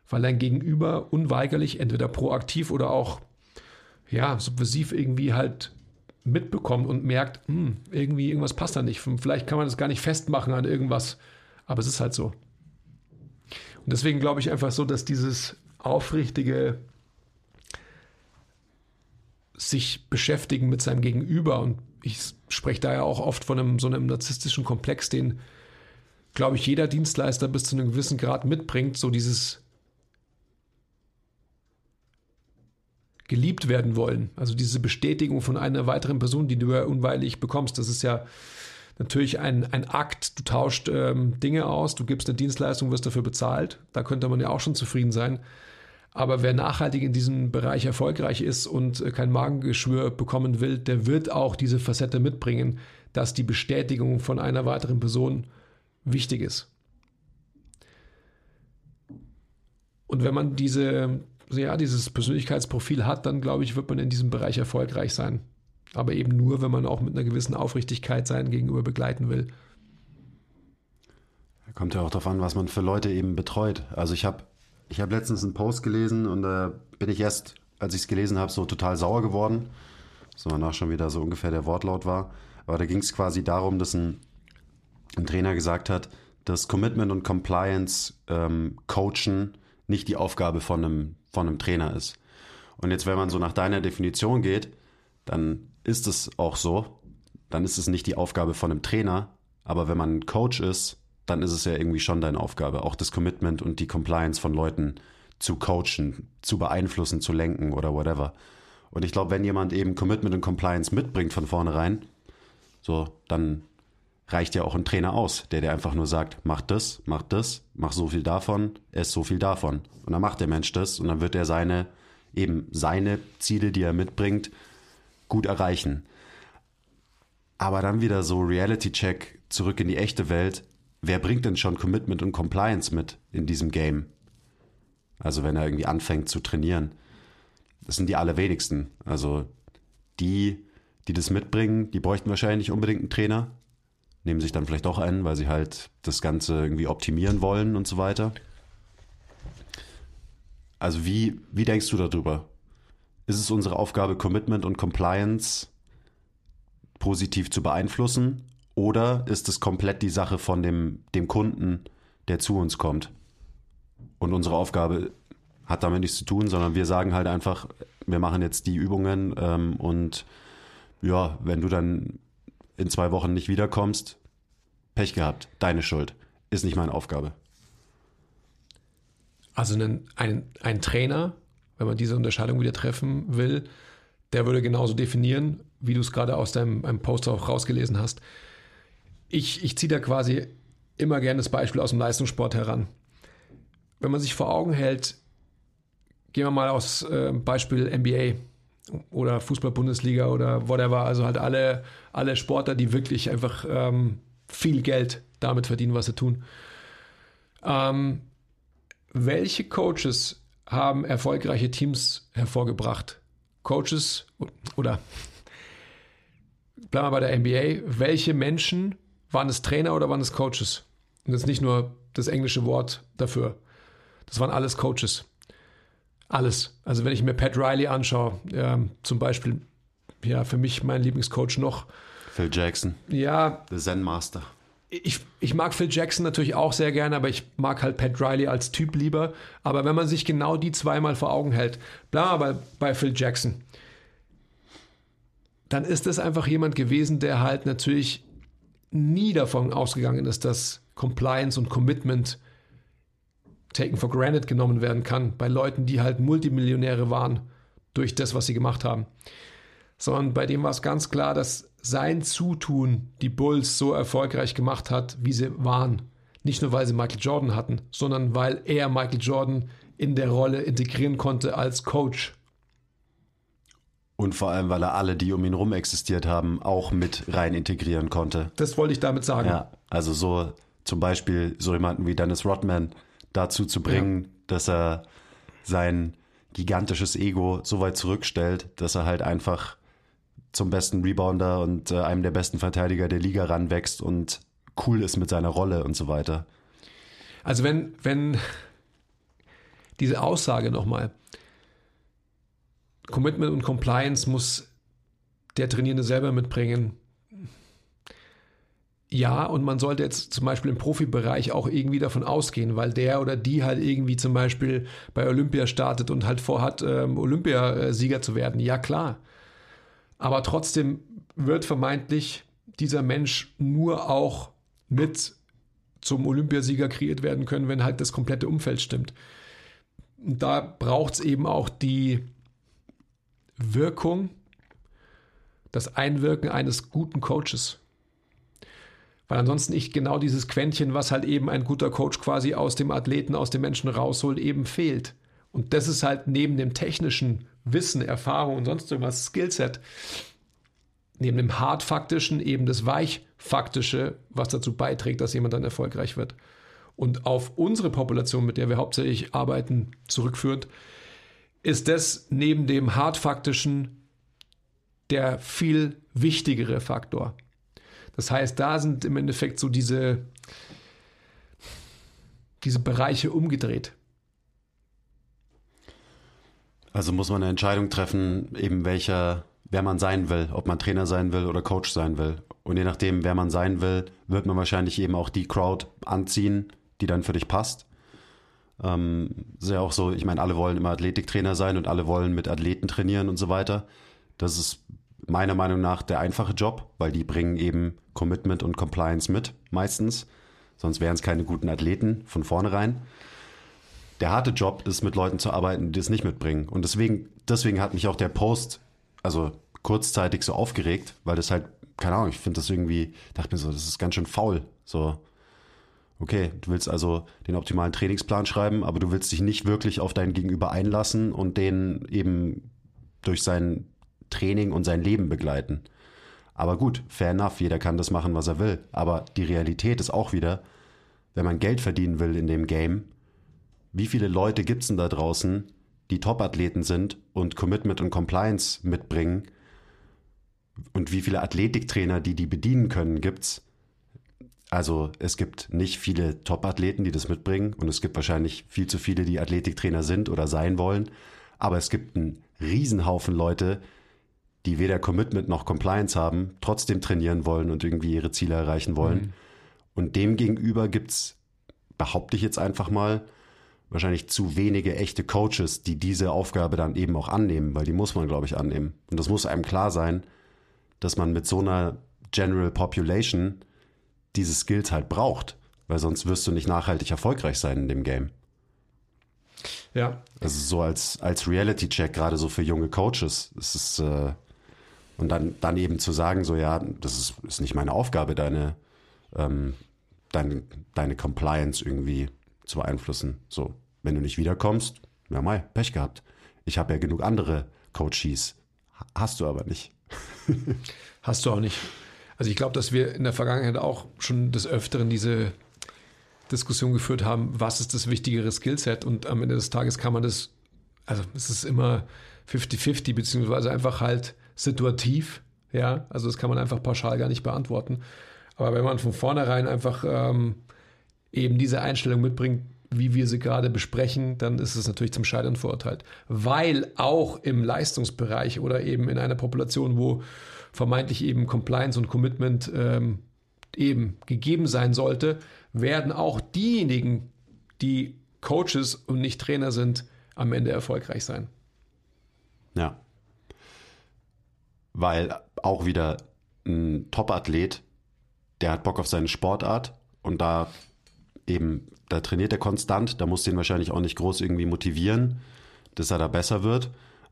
weil dein Gegenüber unweigerlich entweder proaktiv oder auch ja subversiv irgendwie halt mitbekommt und merkt, hm, irgendwie irgendwas passt da nicht. Vielleicht kann man das gar nicht festmachen an irgendwas, aber es ist halt so. Und deswegen glaube ich einfach so, dass dieses aufrichtige sich beschäftigen mit seinem Gegenüber und ich spreche da ja auch oft von einem so einem narzisstischen Komplex, den glaube ich jeder Dienstleister bis zu einem gewissen Grad mitbringt, so dieses geliebt werden wollen. Also diese Bestätigung von einer weiteren Person, die du ja unweilig bekommst, das ist ja natürlich ein, ein Akt. Du tauscht ähm, Dinge aus, du gibst eine Dienstleistung, wirst dafür bezahlt. Da könnte man ja auch schon zufrieden sein. Aber wer nachhaltig in diesem Bereich erfolgreich ist und äh, kein Magengeschwür bekommen will, der wird auch diese Facette mitbringen, dass die Bestätigung von einer weiteren Person wichtig ist. Und wenn man diese, ja, dieses Persönlichkeitsprofil hat, dann glaube ich, wird man in diesem Bereich erfolgreich sein. Aber eben nur, wenn man auch mit einer gewissen Aufrichtigkeit sein Gegenüber begleiten will. Kommt ja auch darauf an, was man für Leute eben betreut. Also ich habe ich hab letztens einen Post gelesen und da bin ich erst, als ich es gelesen habe, so total sauer geworden. So danach schon wieder so ungefähr der Wortlaut war. Aber da ging es quasi darum, dass ein, ein, Trainer gesagt hat, dass Commitment und Compliance ähm, coachen nicht die Aufgabe von einem, von einem Trainer ist. Und jetzt, wenn man so nach deiner Definition geht, dann ist es auch so. Dann ist es nicht die Aufgabe von einem Trainer. Aber wenn man Coach ist, dann ist es ja irgendwie schon deine Aufgabe, auch das Commitment und die Compliance von Leuten zu coachen, zu beeinflussen, zu lenken oder whatever. Und ich glaube, wenn jemand eben Commitment und Compliance mitbringt von vornherein, so, dann reicht ja auch ein Trainer aus, der dir einfach nur sagt, mach das, mach das, mach so viel davon, ess so viel davon. Und dann macht der Mensch das und dann wird er seine, eben seine Ziele, die er mitbringt, gut erreichen. Aber dann wieder so Reality-Check zurück in die echte Welt. Wer bringt denn schon Commitment und Compliance mit in diesem Game? Also wenn er irgendwie anfängt zu trainieren. Das sind die allerwenigsten. Also die, die das mitbringen, die bräuchten wahrscheinlich nicht unbedingt einen Trainer. Nehmen sich dann vielleicht auch einen, weil sie halt das Ganze irgendwie optimieren wollen und so weiter. Also wie, wie denkst du darüber? ist es unsere Aufgabe, Commitment und Compliance positiv zu beeinflussen? Oder ist es komplett die Sache von dem, dem Kunden, der zu uns kommt? Und unsere Aufgabe hat damit nichts zu tun, sondern wir sagen halt einfach, wir machen jetzt die Übungen ähm, und ja, wenn du dann in zwei Wochen nicht wiederkommst, Pech gehabt, deine Schuld. Ist nicht meine Aufgabe. Also ein, ein, ein Trainer wenn man diese Unterscheidung wieder treffen will, der würde genauso definieren, wie du es gerade aus deinem einem Post auch rausgelesen hast. Ich, ich ziehe da quasi immer gerne das Beispiel aus dem Leistungssport heran. Wenn man sich vor Augen hält, gehen wir mal aus äh, Beispiel NBA oder Fußball-Bundesliga oder whatever, also halt alle, alle Sportler, die wirklich einfach ähm, viel Geld damit verdienen, was sie tun. Ähm, welche Coaches haben erfolgreiche Teams hervorgebracht. Coaches oder bleiben wir bei der NBA. Welche Menschen waren es Trainer oder waren es Coaches? Und das ist nicht nur das englische Wort dafür. Das waren alles Coaches. Alles. Also wenn ich mir Pat Riley anschaue, ja, zum Beispiel, ja, für mich mein Lieblingscoach noch. Phil Jackson. Ja. The Zen Master ich, ich mag Phil Jackson natürlich auch sehr gerne, aber ich mag halt Pat Riley als Typ lieber. Aber wenn man sich genau die zweimal vor Augen hält, bleiben wir bei, bei Phil Jackson, dann ist es einfach jemand gewesen, der halt natürlich nie davon ausgegangen ist, dass Compliance und Commitment taken for granted genommen werden kann bei Leuten, die halt Multimillionäre waren durch das, was sie gemacht haben. Sondern bei dem war es ganz klar, dass sein Zutun die Bulls so erfolgreich gemacht hat, wie sie waren. Nicht nur, weil sie Michael Jordan hatten, sondern weil er Michael Jordan in der Rolle integrieren konnte als Coach. Und vor allem, weil er alle, die um ihn rum existiert haben, auch mit rein integrieren konnte. Das wollte ich damit sagen. Ja, also so zum Beispiel so jemanden wie Dennis Rodman dazu zu bringen, ja. dass er sein gigantisches Ego so weit zurückstellt, dass er halt einfach zum besten Rebounder und äh, einem der besten Verteidiger der Liga ranwächst und cool ist mit seiner Rolle und so weiter. Also wenn, wenn diese Aussage nochmal, Commitment und Compliance muss der Trainierende selber mitbringen. Ja, und man sollte jetzt zum Beispiel im Profibereich auch irgendwie davon ausgehen, weil der oder die halt irgendwie zum Beispiel bei Olympia startet und halt vorhat, ähm, Olympiasieger zu werden. Ja, klar. Aber trotzdem wird vermeintlich dieser Mensch nur auch mit zum Olympiasieger kreiert werden können, wenn halt das komplette Umfeld stimmt. Und da braucht es eben auch die Wirkung, das Einwirken eines guten Coaches. Weil ansonsten ich genau dieses Quäntchen, was halt eben ein guter Coach quasi aus dem Athleten, aus dem Menschen rausholt, eben fehlt. Und das ist halt neben dem technischen Wissen, Erfahrung und sonst irgendwas, Skillset, neben dem hart-faktischen eben das weich-faktische, was dazu beiträgt, dass jemand dann erfolgreich wird. Und auf unsere Population, mit der wir hauptsächlich arbeiten, zurückführt, ist das neben dem hart-faktischen der viel wichtigere Faktor. Das heißt, da sind im Endeffekt so diese, diese Bereiche umgedreht. Also muss man eine Entscheidung treffen, eben welcher, wer man sein will, ob man Trainer sein will oder Coach sein will. Und je nachdem, wer man sein will, wird man wahrscheinlich eben auch die Crowd anziehen, die dann für dich passt. Ähm, ist ja auch so, ich meine, alle wollen immer Athletiktrainer sein und alle wollen mit Athleten trainieren und so weiter. Das ist meiner Meinung nach der einfache Job, weil die bringen eben Commitment und Compliance mit, meistens. Sonst wären es keine guten Athleten von vornherein. Der harte Job ist, mit Leuten zu arbeiten, die es nicht mitbringen. Und deswegen, deswegen hat mich auch der Post, also kurzzeitig so aufgeregt, weil das halt, keine Ahnung, ich finde das irgendwie, dachte mir so, das ist ganz schön faul. So, okay, du willst also den optimalen Trainingsplan schreiben, aber du willst dich nicht wirklich auf dein Gegenüber einlassen und den eben durch sein Training und sein Leben begleiten. Aber gut, fair enough, jeder kann das machen, was er will. Aber die Realität ist auch wieder, wenn man Geld verdienen will in dem Game, wie viele Leute gibt es denn da draußen, die Top-Athleten sind und Commitment und Compliance mitbringen? Und wie viele Athletiktrainer, die die bedienen können, gibt's? Also es gibt nicht viele Top-Athleten, die das mitbringen und es gibt wahrscheinlich viel zu viele, die Athletiktrainer sind oder sein wollen. Aber es gibt einen Riesenhaufen Leute, die weder Commitment noch Compliance haben, trotzdem trainieren wollen und irgendwie ihre Ziele erreichen wollen. Mhm. Und dem gegenüber gibt's, behaupte ich jetzt einfach mal, wahrscheinlich zu wenige echte Coaches, die diese Aufgabe dann eben auch annehmen, weil die muss man, glaube ich, annehmen. Und das muss einem klar sein, dass man mit so einer General Population diese Skills halt braucht, weil sonst wirst du nicht nachhaltig erfolgreich sein in dem Game. Ja. Also so als, als Reality-Check, gerade so für junge Coaches, ist es äh, und dann, dann eben zu sagen, so ja, das ist, ist nicht meine Aufgabe, deine, ähm, deine, deine Compliance irgendwie zu beeinflussen. So, wenn du nicht wiederkommst, ja mal, Pech gehabt. Ich habe ja genug andere Coaches. Hast du aber nicht. Hast du auch nicht. Also ich glaube, dass wir in der Vergangenheit auch schon des Öfteren diese Diskussion geführt haben, was ist das wichtigere Skillset und am Ende des Tages kann man das, also es ist immer 50-50, beziehungsweise einfach halt situativ. Ja, also das kann man einfach pauschal gar nicht beantworten. Aber wenn man von vornherein einfach ähm, eben diese Einstellung mitbringt, wie wir sie gerade besprechen, dann ist es natürlich zum Scheitern verurteilt. Weil auch im Leistungsbereich oder eben in einer Population, wo vermeintlich eben Compliance und Commitment ähm, eben gegeben sein sollte, werden auch diejenigen, die Coaches und nicht Trainer sind, am Ende erfolgreich sein. Ja weil auch wieder ein Top-Athlet, der hat Bock auf seine Sportart und da eben, da trainiert er konstant, da muss den wahrscheinlich auch nicht groß irgendwie motivieren, dass er da besser wird.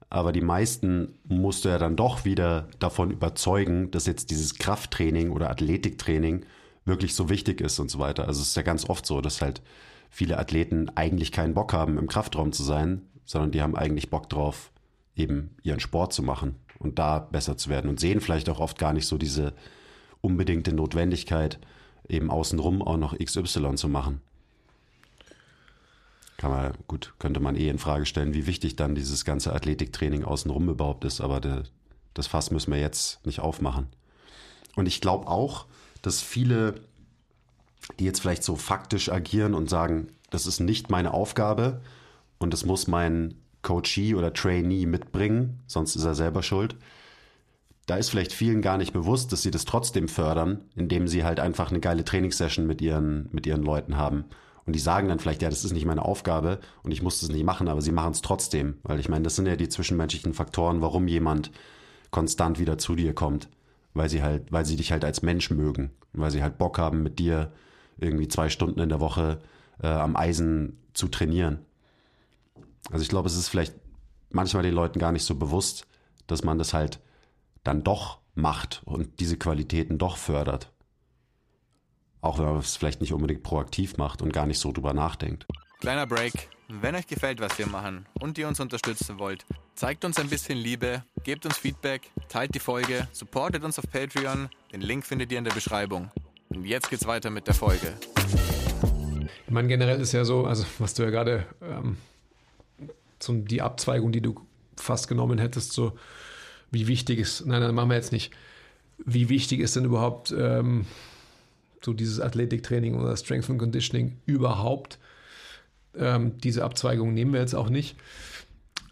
Aber die meisten musst du ja dann doch wieder davon überzeugen, dass jetzt dieses Krafttraining oder Athletiktraining wirklich so wichtig ist und so weiter. Also es ist ja ganz oft so, dass halt viele Athleten eigentlich keinen Bock haben, im Kraftraum zu sein, sondern die haben eigentlich Bock drauf, eben ihren Sport zu machen und da besser zu werden und sehen vielleicht auch oft gar nicht so diese unbedingte Notwendigkeit, eben außenrum auch noch XY zu machen. Kann man, gut, könnte man eh in Frage stellen, wie wichtig dann dieses ganze Athletiktraining außenrum überhaupt ist, aber de, das Fass müssen wir jetzt nicht aufmachen. Und ich glaube auch, dass viele, die jetzt vielleicht so faktisch agieren und sagen, das ist nicht meine Aufgabe und das muss mein Coachee oder Trainee mitbringen, sonst ist er selber schuld, da ist vielleicht vielen gar nicht bewusst, dass sie das trotzdem fördern, indem sie halt einfach eine geile Trainingssession mit ihren, mit ihren Leuten haben. Und die sagen dann vielleicht, ja, das ist nicht meine Aufgabe und ich muss das nicht machen, aber sie machen es trotzdem. Weil ich meine, das sind ja die zwischenmenschlichen Faktoren, warum jemand konstant wieder zu dir kommt. Weil sie halt, weil sie dich halt als Mensch mögen. Weil sie halt Bock haben, mit dir irgendwie zwei Stunden in der Woche äh, am Eisen zu trainieren. Also ich glaube, es ist vielleicht manchmal den Leuten gar nicht so bewusst, dass man das halt dann doch macht und diese Qualitäten doch fördert. Auch wenn man es vielleicht nicht unbedingt proaktiv macht und gar nicht so drüber nachdenkt. Kleiner Break. Wenn euch gefällt, was wir machen und ihr uns unterstützen wollt, zeigt uns ein bisschen Liebe, gebt uns Feedback, teilt die Folge, supportet uns auf Patreon. Den Link findet ihr in der Beschreibung. Und jetzt geht's weiter mit der Folge. Ich meine, generell ist ja so, also was du ja gerade, ähm, so die Abzweigung, die du fast genommen hättest, so wie wichtig ist, nein, nein, machen wir jetzt nicht. Wie wichtig ist denn überhaupt ähm, so dieses Athletiktraining oder Strength and Conditioning überhaupt? Ähm, diese Abzweigung nehmen wir jetzt auch nicht.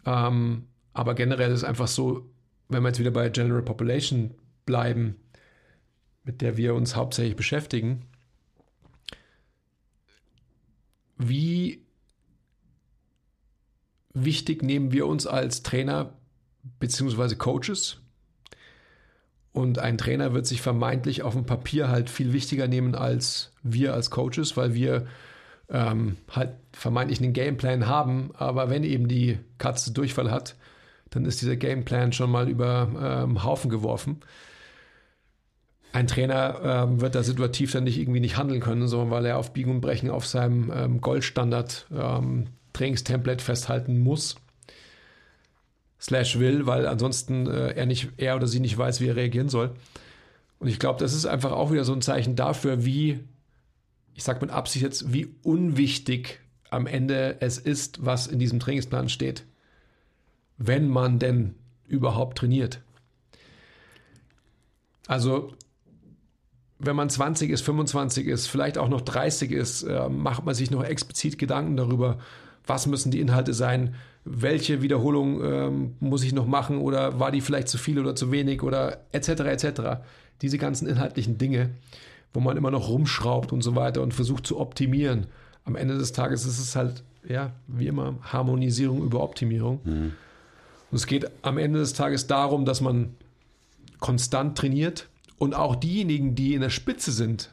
Ähm, aber generell ist es einfach so, wenn wir jetzt wieder bei General Population bleiben, mit der wir uns hauptsächlich beschäftigen, wie wichtig nehmen wir uns als Trainer beziehungsweise Coaches. Und ein Trainer wird sich vermeintlich auf dem Papier halt viel wichtiger nehmen als wir als Coaches, weil wir ähm, halt vermeintlich einen Gameplan haben. Aber wenn eben die Katze Durchfall hat, dann ist dieser Gameplan schon mal über ähm, Haufen geworfen. Ein Trainer ähm, wird da situativ dann nicht irgendwie nicht handeln können, sondern weil er auf Biegen und Brechen auf seinem ähm, Goldstandard ähm, Trainingstemplate festhalten muss slash will, weil ansonsten äh, er nicht, er oder sie nicht weiß, wie er reagieren soll. Und ich glaube, das ist einfach auch wieder so ein Zeichen dafür, wie, ich sage mit Absicht jetzt, wie unwichtig am Ende es ist, was in diesem Trainingsplan steht. Wenn man denn überhaupt trainiert. Also, wenn man 20 ist, 25 ist, vielleicht auch noch 30 ist, äh, macht man sich noch explizit Gedanken darüber, was müssen die Inhalte sein, welche Wiederholung ähm, muss ich noch machen oder war die vielleicht zu viel oder zu wenig oder etc. etc. Diese ganzen inhaltlichen Dinge, wo man immer noch rumschraubt und so weiter und versucht zu optimieren. Am Ende des Tages ist es halt, ja, wie immer, Harmonisierung über Optimierung. Mhm. Und es geht am Ende des Tages darum, dass man konstant trainiert und auch diejenigen, die in der Spitze sind,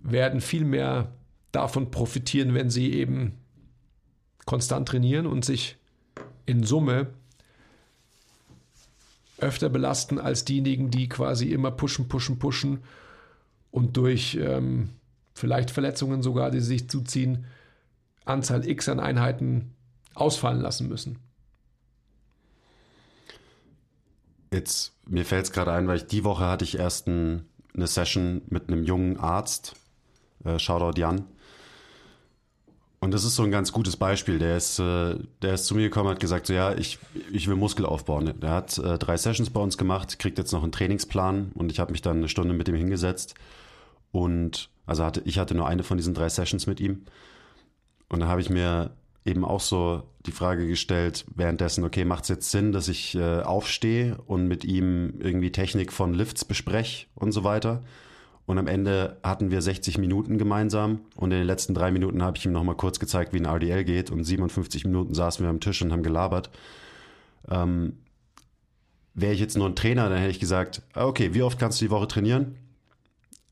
werden viel mehr davon profitieren, wenn sie eben konstant trainieren und sich in Summe öfter belasten als diejenigen, die quasi immer pushen, pushen, pushen und durch ähm, vielleicht Verletzungen sogar, die sich zuziehen, Anzahl X an Einheiten ausfallen lassen müssen. Jetzt, mir fällt es gerade ein, weil ich die Woche hatte ich erst ein, eine Session mit einem jungen Arzt, äh, Shoutout Jan, und das ist so ein ganz gutes Beispiel. Der ist, äh, der ist zu mir gekommen, hat gesagt, so ja, ich, ich will Muskel aufbauen. Der hat äh, drei Sessions bei uns gemacht, kriegt jetzt noch einen Trainingsplan und ich habe mich dann eine Stunde mit ihm hingesetzt. Und also hatte, ich hatte nur eine von diesen drei Sessions mit ihm. Und da habe ich mir eben auch so die Frage gestellt, währenddessen, okay, macht es jetzt Sinn, dass ich äh, aufstehe und mit ihm irgendwie Technik von Lifts bespreche und so weiter? Und am Ende hatten wir 60 Minuten gemeinsam und in den letzten drei Minuten habe ich ihm nochmal kurz gezeigt, wie ein RDL geht und 57 Minuten saßen wir am Tisch und haben gelabert. Ähm, Wäre ich jetzt nur ein Trainer, dann hätte ich gesagt, ah, okay, wie oft kannst du die Woche trainieren?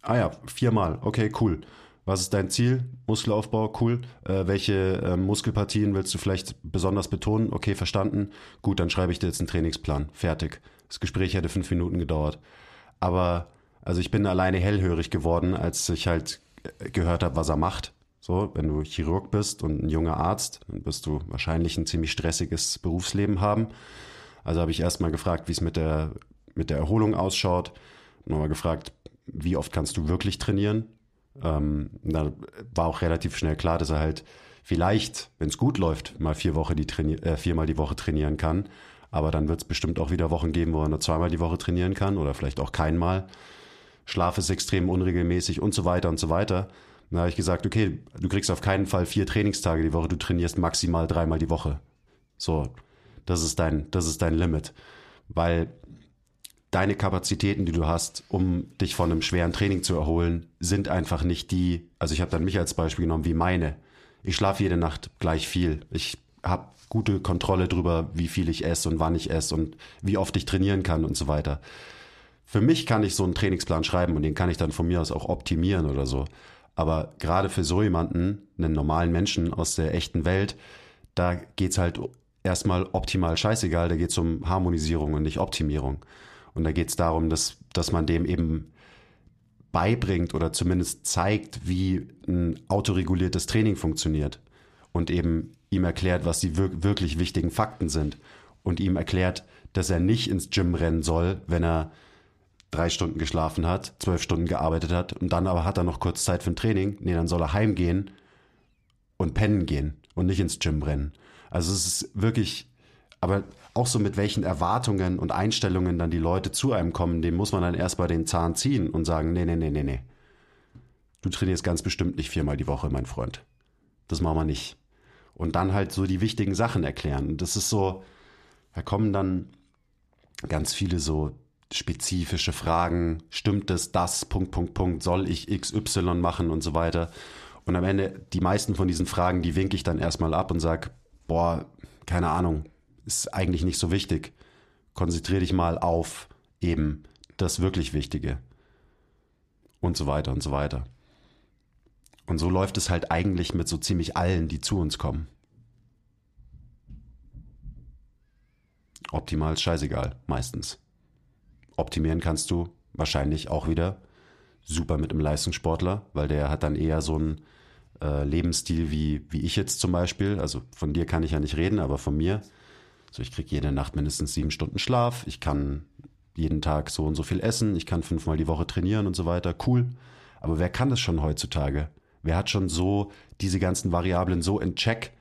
Ah ja, viermal, okay, cool. Was ist dein Ziel? Muskelaufbau, cool. Äh, welche äh, Muskelpartien willst du vielleicht besonders betonen? Okay, verstanden. Gut, dann schreibe ich dir jetzt einen Trainingsplan. Fertig. Das Gespräch hätte fünf Minuten gedauert. Aber also ich bin alleine hellhörig geworden, als ich halt gehört habe, was er macht. So, wenn du Chirurg bist und ein junger Arzt, dann wirst du wahrscheinlich ein ziemlich stressiges Berufsleben haben. Also habe ich erstmal gefragt, wie es mit der, mit der Erholung ausschaut. Nochmal gefragt, wie oft kannst du wirklich trainieren? Ähm, da war auch relativ schnell klar, dass er halt vielleicht, wenn es gut läuft, mal vier Woche die äh, viermal die Woche trainieren kann. Aber dann wird es bestimmt auch wieder Wochen geben, wo er nur zweimal die Woche trainieren kann oder vielleicht auch keinmal. Schlaf ist extrem unregelmäßig und so weiter und so weiter. Dann habe ich gesagt, okay, du kriegst auf keinen Fall vier Trainingstage die Woche, du trainierst maximal dreimal die Woche. So, das ist dein, das ist dein Limit. Weil deine Kapazitäten, die du hast, um dich von einem schweren Training zu erholen, sind einfach nicht die, also ich habe dann mich als Beispiel genommen, wie meine. Ich schlafe jede Nacht gleich viel. Ich habe gute Kontrolle darüber, wie viel ich esse und wann ich esse und wie oft ich trainieren kann und so weiter. Für mich kann ich so einen Trainingsplan schreiben und den kann ich dann von mir aus auch optimieren oder so. Aber gerade für so jemanden, einen normalen Menschen aus der echten Welt, da geht's halt erstmal optimal scheißegal, da geht's um Harmonisierung und nicht Optimierung. Und da geht's darum, dass, dass man dem eben beibringt oder zumindest zeigt, wie ein autoreguliertes Training funktioniert und eben ihm erklärt, was die wir wirklich wichtigen Fakten sind und ihm erklärt, dass er nicht ins Gym rennen soll, wenn er drei Stunden geschlafen hat, zwölf Stunden gearbeitet hat und dann aber hat er noch kurz Zeit für ein Training. Nee, dann soll er heimgehen und pennen gehen und nicht ins Gym rennen. Also es ist wirklich, aber auch so mit welchen Erwartungen und Einstellungen dann die Leute zu einem kommen, dem muss man dann erst bei den Zahn ziehen und sagen, nee, nee, nee, nee, nee. Du trainierst ganz bestimmt nicht viermal die Woche, mein Freund. Das machen wir nicht. Und dann halt so die wichtigen Sachen erklären. Und das ist so, da kommen dann ganz viele so spezifische Fragen. Stimmt es, das, Punkt, Punkt, Punkt, soll ich XY machen und so weiter. Und am Ende, die meisten von diesen Fragen, die winke ich dann erstmal ab und sage, boah, keine Ahnung, ist eigentlich nicht so wichtig. Konzentriere dich mal auf eben das wirklich Wichtige. Und so weiter und so weiter. Und so läuft es halt eigentlich mit so ziemlich allen, die zu uns kommen. Optimal scheißegal, meistens optimieren kannst du wahrscheinlich auch wieder super mit einem Leistungssportler, weil der hat dann eher so einen äh, Lebensstil wie, wie ich jetzt zum Beispiel. Also von dir kann ich ja nicht reden, aber von mir. So, ich kriege jede Nacht mindestens sieben Stunden Schlaf. Ich kann jeden Tag so und so viel essen. Ich kann fünfmal die Woche trainieren und so weiter. Cool. Aber wer kann das schon heutzutage? Wer hat schon so diese ganzen Variablen so in Check,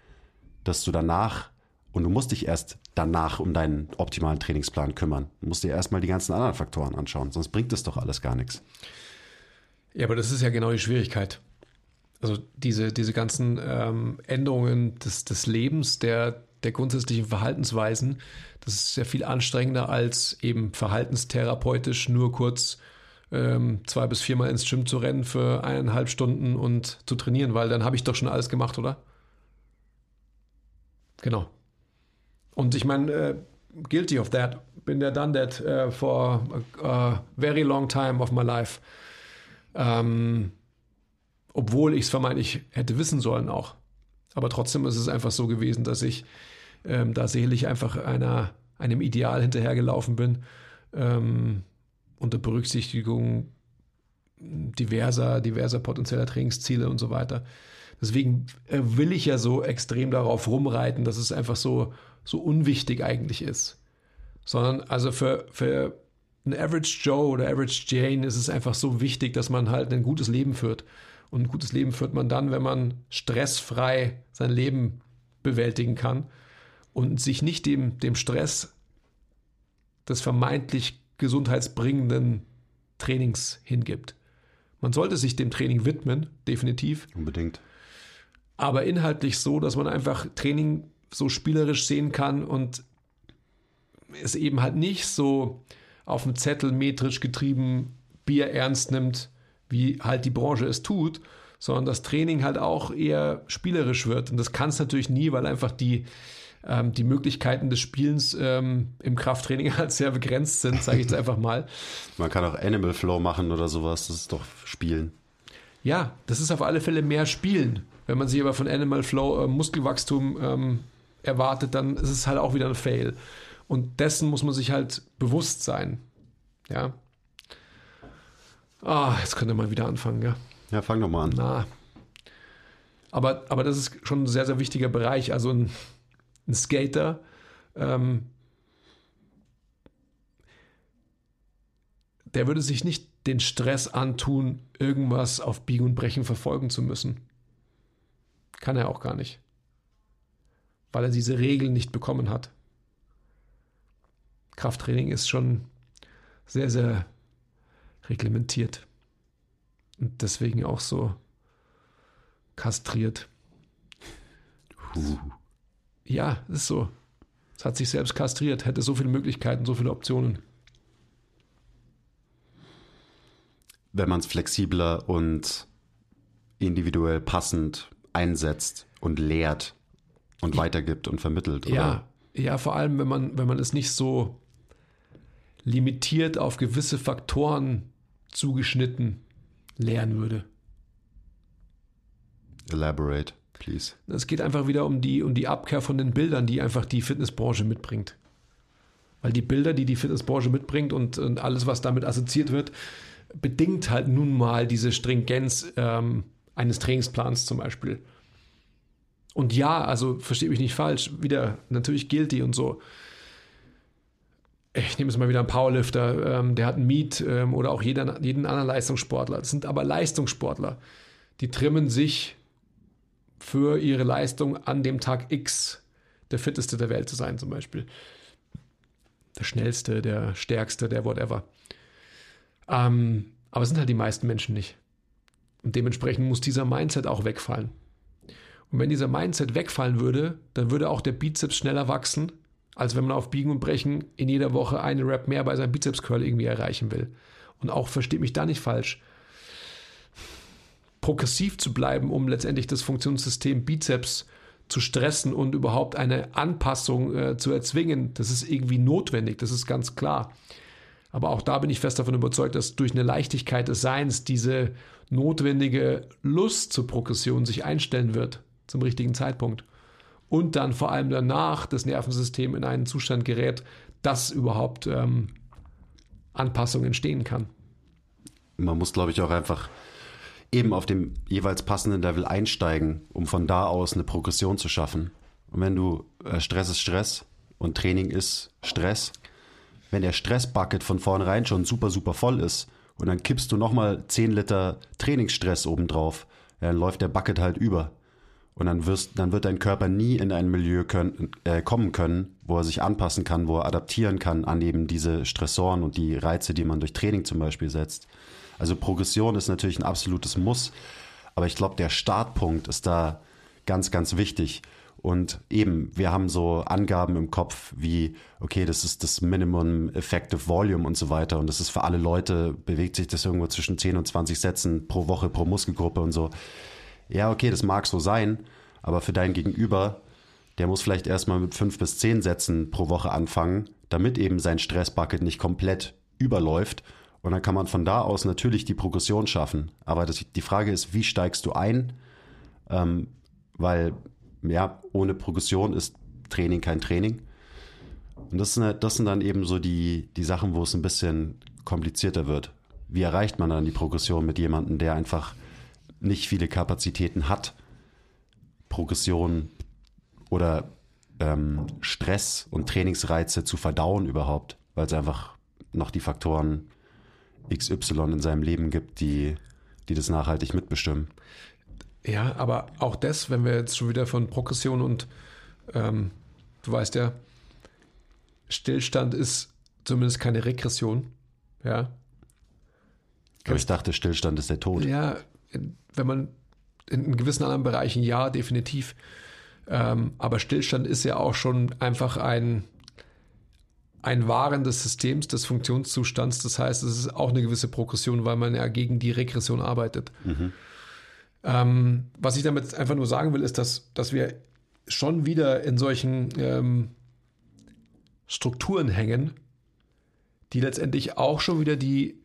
dass du danach und du musst dich erst danach um deinen optimalen Trainingsplan kümmern. Du musst dir erstmal die ganzen anderen Faktoren anschauen, sonst bringt das doch alles gar nichts. Ja, aber das ist ja genau die Schwierigkeit. Also diese, diese ganzen ähm, Änderungen des, des Lebens, der, der grundsätzlichen Verhaltensweisen, das ist ja viel anstrengender als eben verhaltenstherapeutisch nur kurz ähm, zwei bis viermal ins Gym zu rennen für eineinhalb Stunden und zu trainieren, weil dann habe ich doch schon alles gemacht, oder? Genau. Und ich meine, uh, guilty of that. Been there, done that uh, for a, a, very long time of my life. Ähm, obwohl ich es vermeintlich hätte wissen sollen auch. Aber trotzdem ist es einfach so gewesen, dass ich ähm, da selig einfach einer, einem Ideal hinterhergelaufen bin, ähm, unter Berücksichtigung diverser, diverser potenzieller Trainingsziele und so weiter. Deswegen äh, will ich ja so extrem darauf rumreiten, dass es einfach so so unwichtig eigentlich ist. Sondern also für, für einen Average Joe oder Average Jane ist es einfach so wichtig, dass man halt ein gutes Leben führt. Und ein gutes Leben führt man dann, wenn man stressfrei sein Leben bewältigen kann und sich nicht dem, dem Stress des vermeintlich gesundheitsbringenden Trainings hingibt. Man sollte sich dem Training widmen, definitiv. Unbedingt. Aber inhaltlich so, dass man einfach Training so spielerisch sehen kann und es eben halt nicht so auf dem Zettel metrisch getrieben Bier ernst nimmt, wie halt die Branche es tut, sondern das Training halt auch eher spielerisch wird. Und das kann es natürlich nie, weil einfach die, ähm, die Möglichkeiten des Spielens ähm, im Krafttraining halt sehr begrenzt sind, sage ich jetzt einfach mal. Man kann auch Animal Flow machen oder sowas, das ist doch Spielen. Ja, das ist auf alle Fälle mehr Spielen. Wenn man sich aber von Animal Flow äh, Muskelwachstum ähm, erwartet, dann ist es halt auch wieder ein Fail. Und dessen muss man sich halt bewusst sein. Ja. Ah, jetzt könnte man wieder anfangen, ja. Ja, fang doch mal an. Na. Aber, aber das ist schon ein sehr, sehr wichtiger Bereich. Also ein, ein Skater, ähm, der würde sich nicht den Stress antun, irgendwas auf Biegen und Brechen verfolgen zu müssen. Kann er auch gar nicht weil er diese Regeln nicht bekommen hat. Krafttraining ist schon sehr, sehr reglementiert und deswegen auch so kastriert. Uh. Ja, ist so. Es hat sich selbst kastriert, hätte so viele Möglichkeiten, so viele Optionen. wenn man es flexibler und individuell passend einsetzt und lehrt und weitergibt und vermittelt. Oder? Ja, ja, vor allem, wenn man, wenn man es nicht so limitiert auf gewisse Faktoren zugeschnitten lernen würde. Elaborate, please. Es geht einfach wieder um die, um die Abkehr von den Bildern, die einfach die Fitnessbranche mitbringt. Weil die Bilder, die die Fitnessbranche mitbringt und, und alles, was damit assoziiert wird, bedingt halt nun mal diese Stringenz ähm, eines Trainingsplans zum Beispiel. Und ja, also verstehe mich nicht falsch, wieder natürlich guilty und so. Ich nehme jetzt mal wieder einen Powerlifter, ähm, der hat ein Meet ähm, oder auch jeder, jeden anderen Leistungssportler. Das sind aber Leistungssportler. Die trimmen sich für ihre Leistung an dem Tag X der fitteste der Welt zu sein, zum Beispiel. Der schnellste, der stärkste, der whatever. Ähm, aber es sind halt die meisten Menschen nicht. Und dementsprechend muss dieser Mindset auch wegfallen. Und wenn dieser Mindset wegfallen würde, dann würde auch der Bizeps schneller wachsen, als wenn man auf Biegen und Brechen in jeder Woche eine Rap mehr bei seinem Bizeps-Curl irgendwie erreichen will. Und auch, versteht mich da nicht falsch, progressiv zu bleiben, um letztendlich das Funktionssystem Bizeps zu stressen und überhaupt eine Anpassung äh, zu erzwingen, das ist irgendwie notwendig, das ist ganz klar. Aber auch da bin ich fest davon überzeugt, dass durch eine Leichtigkeit des Seins diese notwendige Lust zur Progression sich einstellen wird zum richtigen Zeitpunkt. Und dann vor allem danach das Nervensystem in einen Zustand gerät, dass überhaupt ähm, Anpassung entstehen kann. Man muss, glaube ich, auch einfach eben auf dem jeweils passenden Level einsteigen, um von da aus eine Progression zu schaffen. Und wenn du äh, Stress ist Stress und Training ist Stress, wenn der Stressbucket von vornherein schon super, super voll ist und dann kippst du nochmal 10 Liter Trainingsstress obendrauf, dann läuft der Bucket halt über. Und dann, wirst, dann wird dein Körper nie in ein Milieu können, äh, kommen können, wo er sich anpassen kann, wo er adaptieren kann an eben diese Stressoren und die Reize, die man durch Training zum Beispiel setzt. Also Progression ist natürlich ein absolutes Muss, aber ich glaube, der Startpunkt ist da ganz, ganz wichtig. Und eben, wir haben so Angaben im Kopf wie, okay, das ist das Minimum Effective Volume und so weiter. Und das ist für alle Leute, bewegt sich das irgendwo zwischen 10 und 20 Sätzen pro Woche, pro Muskelgruppe und so. Ja, okay, das mag so sein, aber für dein Gegenüber, der muss vielleicht erstmal mit 5 bis 10 Sätzen pro Woche anfangen, damit eben sein Stressbucket nicht komplett überläuft. Und dann kann man von da aus natürlich die Progression schaffen. Aber das, die Frage ist, wie steigst du ein? Ähm, weil ja, ohne Progression ist Training kein Training. Und das sind, das sind dann eben so die, die Sachen, wo es ein bisschen komplizierter wird. Wie erreicht man dann die Progression mit jemandem, der einfach nicht viele Kapazitäten hat, Progression oder ähm, Stress und Trainingsreize zu verdauen überhaupt, weil es einfach noch die Faktoren XY in seinem Leben gibt, die, die das nachhaltig mitbestimmen. Ja, aber auch das, wenn wir jetzt schon wieder von Progression und ähm, du weißt ja, Stillstand ist zumindest keine Regression. Ja. Aber ich dachte, Stillstand ist der Tod. Ja, wenn man in gewissen anderen Bereichen ja, definitiv. Ähm, aber Stillstand ist ja auch schon einfach ein, ein Wahren des Systems, des Funktionszustands. Das heißt, es ist auch eine gewisse Progression, weil man ja gegen die Regression arbeitet. Mhm. Ähm, was ich damit einfach nur sagen will, ist, dass, dass wir schon wieder in solchen ähm, Strukturen hängen, die letztendlich auch schon wieder die,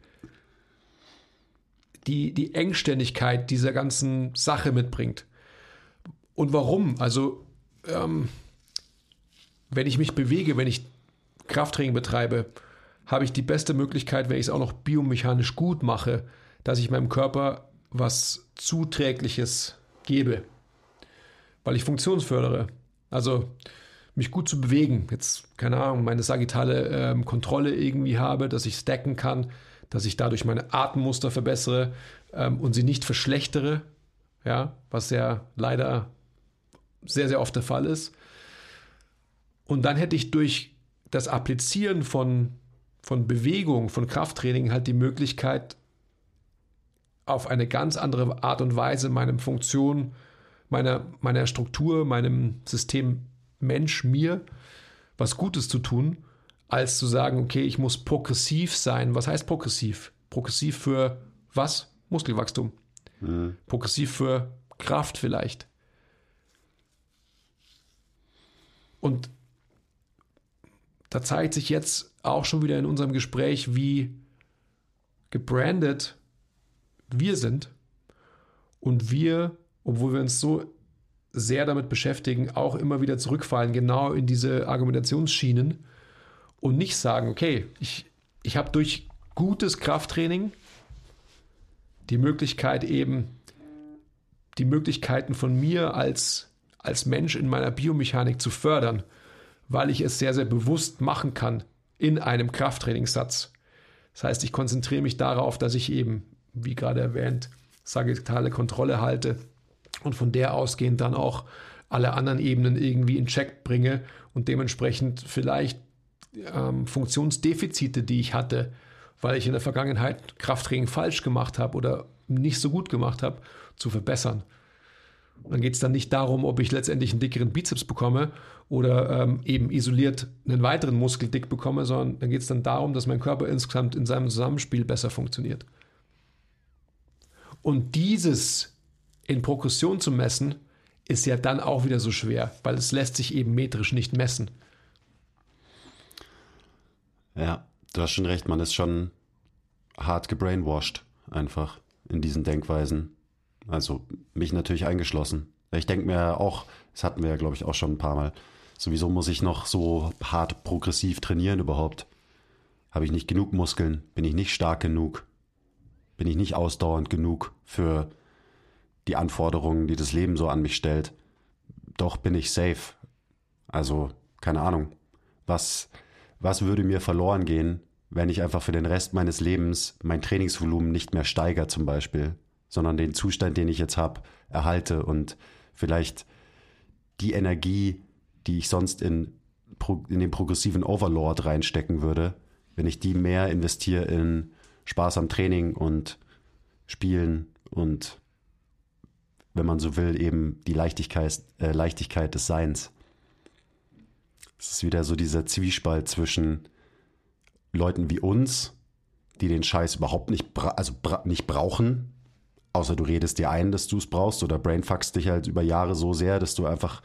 die, die Engständigkeit dieser ganzen Sache mitbringt. Und warum? Also, ähm, wenn ich mich bewege, wenn ich Krafttraining betreibe, habe ich die beste Möglichkeit, wenn ich es auch noch biomechanisch gut mache, dass ich meinem Körper was Zuträgliches gebe, weil ich funktionsfördere. Also mich gut zu bewegen, jetzt keine Ahnung, meine sagittale ähm, Kontrolle irgendwie habe, dass ich stacken kann, dass ich dadurch meine Atemmuster verbessere ähm, und sie nicht verschlechtere, ja, was ja leider sehr, sehr oft der Fall ist. Und dann hätte ich durch das Applizieren von, von Bewegung, von Krafttraining halt die Möglichkeit, auf eine ganz andere Art und Weise meinem Funktion, meiner, meiner Struktur, meinem System Mensch, mir was Gutes zu tun, als zu sagen, okay, ich muss progressiv sein. Was heißt progressiv? Progressiv für was? Muskelwachstum. Mhm. Progressiv für Kraft vielleicht. Und da zeigt sich jetzt auch schon wieder in unserem Gespräch, wie gebrandet wir sind und wir, obwohl wir uns so sehr damit beschäftigen, auch immer wieder zurückfallen, genau in diese Argumentationsschienen und nicht sagen, okay, ich, ich habe durch gutes Krafttraining die Möglichkeit eben, die Möglichkeiten von mir als, als Mensch in meiner Biomechanik zu fördern, weil ich es sehr, sehr bewusst machen kann in einem Krafttrainingssatz. Das heißt, ich konzentriere mich darauf, dass ich eben, wie gerade erwähnt, sagittale Kontrolle halte und von der ausgehend dann auch alle anderen Ebenen irgendwie in Check bringe und dementsprechend vielleicht ähm, Funktionsdefizite, die ich hatte, weil ich in der Vergangenheit Krafttraining falsch gemacht habe oder nicht so gut gemacht habe, zu verbessern. Dann geht es dann nicht darum, ob ich letztendlich einen dickeren Bizeps bekomme oder ähm, eben isoliert einen weiteren Muskel dick bekomme, sondern dann geht es dann darum, dass mein Körper insgesamt in seinem Zusammenspiel besser funktioniert. Und dieses in Progression zu messen, ist ja dann auch wieder so schwer, weil es lässt sich eben metrisch nicht messen. Ja, du hast schon recht, man ist schon hart gebrainwashed einfach in diesen Denkweisen. Also mich natürlich eingeschlossen. Ich denke mir auch, das hatten wir ja, glaube ich, auch schon ein paar Mal. Sowieso muss ich noch so hart progressiv trainieren überhaupt. Habe ich nicht genug Muskeln? Bin ich nicht stark genug? Bin ich nicht ausdauernd genug für die Anforderungen, die das Leben so an mich stellt? Doch bin ich safe. Also, keine Ahnung. Was, was würde mir verloren gehen, wenn ich einfach für den Rest meines Lebens mein Trainingsvolumen nicht mehr steigere zum Beispiel, sondern den Zustand, den ich jetzt habe, erhalte und vielleicht die Energie, die ich sonst in, in den progressiven Overlord reinstecken würde, wenn ich die mehr investiere in Spaß am Training und Spielen und wenn man so will, eben die Leichtigkeit, äh, Leichtigkeit des Seins. Es ist wieder so dieser Zwiespalt zwischen Leuten wie uns, die den Scheiß überhaupt nicht, bra also bra nicht brauchen, außer du redest dir ein, dass du es brauchst oder brainfuckst dich halt über Jahre so sehr, dass du einfach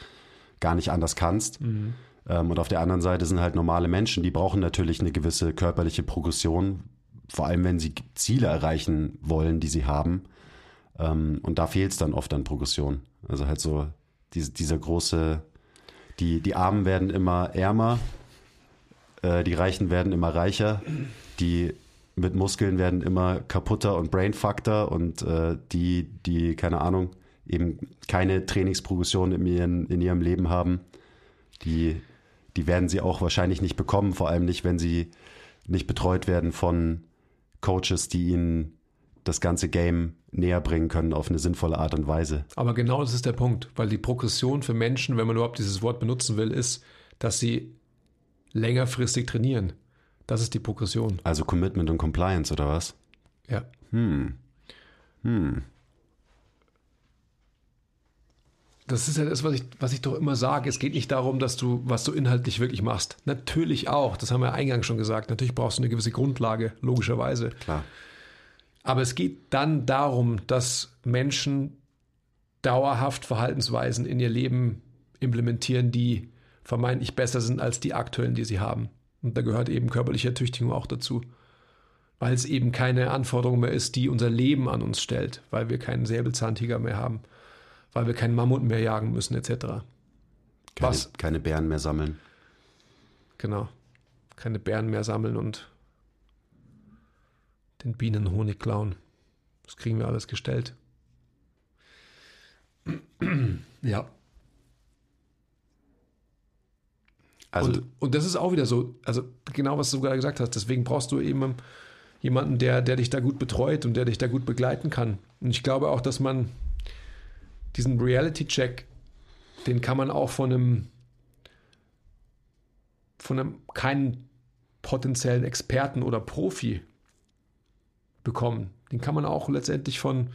gar nicht anders kannst. Mhm. Ähm, und auf der anderen Seite sind halt normale Menschen, die brauchen natürlich eine gewisse körperliche Progression, vor allem wenn sie Ziele erreichen wollen, die sie haben. Ähm, und da fehlt es dann oft an Progression. Also halt so diese, dieser große, die, die Armen werden immer ärmer, äh, die Reichen werden immer reicher, die mit Muskeln werden immer kaputter und brainfuckter und äh, die, die, keine Ahnung, eben keine Trainingsprogression in, ihren, in ihrem Leben haben, die, die werden sie auch wahrscheinlich nicht bekommen, vor allem nicht, wenn sie nicht betreut werden von Coaches, die ihnen das ganze Game näher bringen können auf eine sinnvolle Art und Weise. Aber genau das ist der Punkt, weil die Progression für Menschen, wenn man überhaupt dieses Wort benutzen will, ist, dass sie längerfristig trainieren. Das ist die Progression. Also Commitment und Compliance oder was? Ja. Hm. Hm. Das ist ja das, was ich, was ich doch immer sage. Es geht nicht darum, dass du, was du inhaltlich wirklich machst. Natürlich auch, das haben wir eingangs schon gesagt. Natürlich brauchst du eine gewisse Grundlage, logischerweise. Klar. Aber es geht dann darum, dass Menschen dauerhaft Verhaltensweisen in ihr Leben implementieren, die vermeintlich besser sind als die aktuellen, die sie haben. Und da gehört eben körperliche Ertüchtigung auch dazu. Weil es eben keine Anforderung mehr ist, die unser Leben an uns stellt, weil wir keinen Säbelzahntiger mehr haben, weil wir keinen Mammut mehr jagen müssen, etc. Keine, Was? keine Bären mehr sammeln. Genau. Keine Bären mehr sammeln und den Bienen Honig klauen. Das kriegen wir alles gestellt. ja. Also, und, und das ist auch wieder so, also genau was du gerade gesagt hast, deswegen brauchst du eben jemanden, der, der dich da gut betreut und der dich da gut begleiten kann. Und ich glaube auch, dass man diesen Reality-Check, den kann man auch von einem, von einem keinen potenziellen Experten oder Profi bekommen. Den kann man auch letztendlich von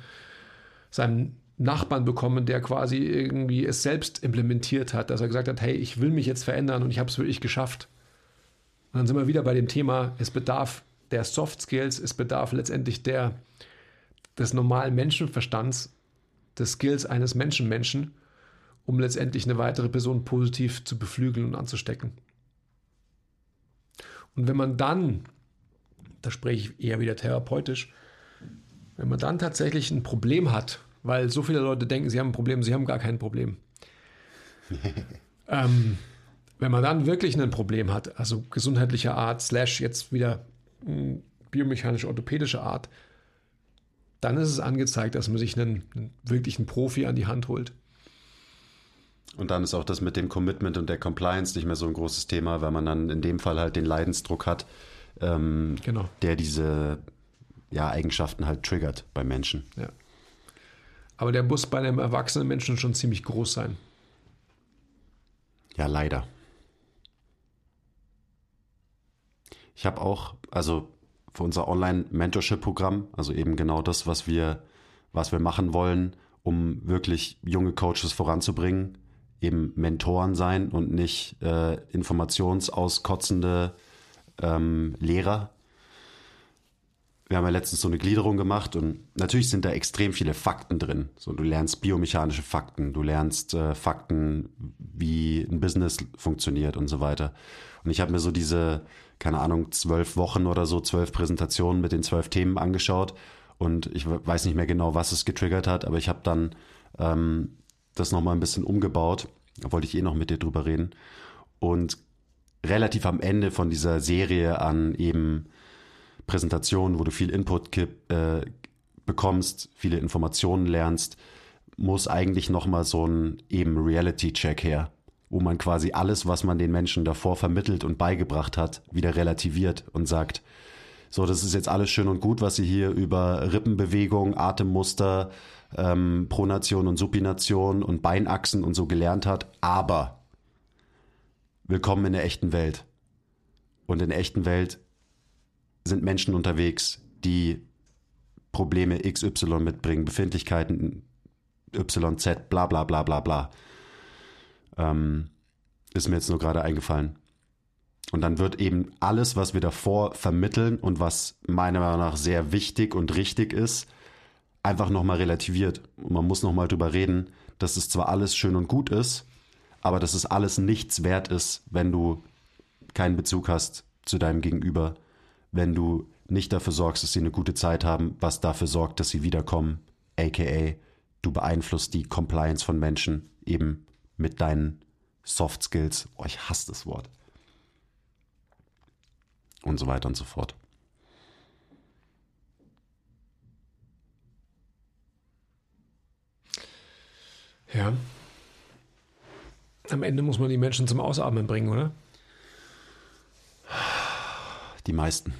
seinem Nachbarn bekommen, der quasi irgendwie es selbst implementiert hat, dass er gesagt hat, hey, ich will mich jetzt verändern und ich habe es wirklich geschafft. Und dann sind wir wieder bei dem Thema, es bedarf der Soft Skills, es bedarf letztendlich der, des normalen Menschenverstands, des Skills eines Menschenmenschen, um letztendlich eine weitere Person positiv zu beflügeln und anzustecken. Und wenn man dann, da spreche ich eher wieder therapeutisch, wenn man dann tatsächlich ein Problem hat, weil so viele Leute denken, sie haben ein Problem, sie haben gar kein Problem. ähm, wenn man dann wirklich ein Problem hat, also gesundheitlicher Art, slash jetzt wieder hm, biomechanisch-orthopädischer Art, dann ist es angezeigt, dass man sich einen, einen wirklichen Profi an die Hand holt. Und dann ist auch das mit dem Commitment und der Compliance nicht mehr so ein großes Thema, weil man dann in dem Fall halt den Leidensdruck hat, ähm, genau. der diese ja, Eigenschaften halt triggert bei Menschen. Ja. Aber der muss bei einem erwachsenen Menschen schon ziemlich groß sein. Ja, leider. Ich habe auch, also für unser Online-Mentorship-Programm, also eben genau das, was wir, was wir machen wollen, um wirklich junge Coaches voranzubringen, eben Mentoren sein und nicht äh, informationsauskotzende ähm, Lehrer. Wir haben ja letztens so eine Gliederung gemacht und natürlich sind da extrem viele Fakten drin. So, du lernst biomechanische Fakten, du lernst äh, Fakten, wie ein Business funktioniert und so weiter. Und ich habe mir so diese, keine Ahnung, zwölf Wochen oder so, zwölf Präsentationen mit den zwölf Themen angeschaut und ich weiß nicht mehr genau, was es getriggert hat, aber ich habe dann ähm, das nochmal ein bisschen umgebaut. Da wollte ich eh noch mit dir drüber reden. Und relativ am Ende von dieser Serie an eben Präsentationen, wo du viel Input äh, bekommst, viele Informationen lernst, muss eigentlich nochmal so ein eben Reality-Check her, wo man quasi alles, was man den Menschen davor vermittelt und beigebracht hat, wieder relativiert und sagt, so, das ist jetzt alles schön und gut, was ihr hier über Rippenbewegung, Atemmuster, ähm, Pronation und Supination und Beinachsen und so gelernt hat, aber willkommen in der echten Welt. Und in der echten Welt sind Menschen unterwegs, die Probleme XY mitbringen, Befindlichkeiten YZ, bla bla bla bla bla. Ähm, ist mir jetzt nur gerade eingefallen. Und dann wird eben alles, was wir davor vermitteln und was meiner Meinung nach sehr wichtig und richtig ist, einfach nochmal relativiert. Und man muss nochmal drüber reden, dass es zwar alles schön und gut ist, aber dass es alles nichts wert ist, wenn du keinen Bezug hast zu deinem Gegenüber, wenn du nicht dafür sorgst, dass sie eine gute Zeit haben, was dafür sorgt, dass sie wiederkommen, aka du beeinflusst die Compliance von Menschen eben mit deinen Soft Skills. Oh, ich hasse das Wort. Und so weiter und so fort. Ja. Am Ende muss man die Menschen zum Ausatmen bringen, oder? Die meisten.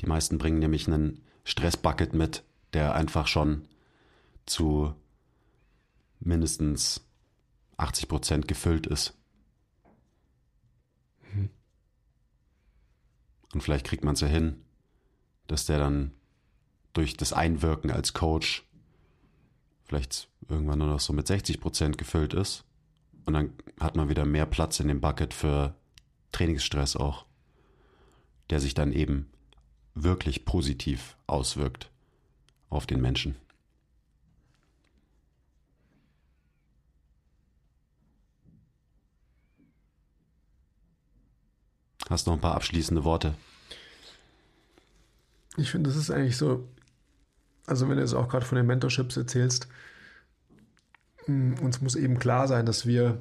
Die meisten bringen nämlich einen Stressbucket mit, der einfach schon zu mindestens 80 Prozent gefüllt ist. Mhm. Und vielleicht kriegt man es ja hin, dass der dann durch das Einwirken als Coach vielleicht irgendwann nur noch so mit 60 Prozent gefüllt ist. Und dann hat man wieder mehr Platz in dem Bucket für Trainingsstress auch, der sich dann eben wirklich positiv auswirkt auf den Menschen. Hast du noch ein paar abschließende Worte? Ich finde, das ist eigentlich so, also wenn du jetzt auch gerade von den Mentorships erzählst, hm, uns muss eben klar sein, dass wir,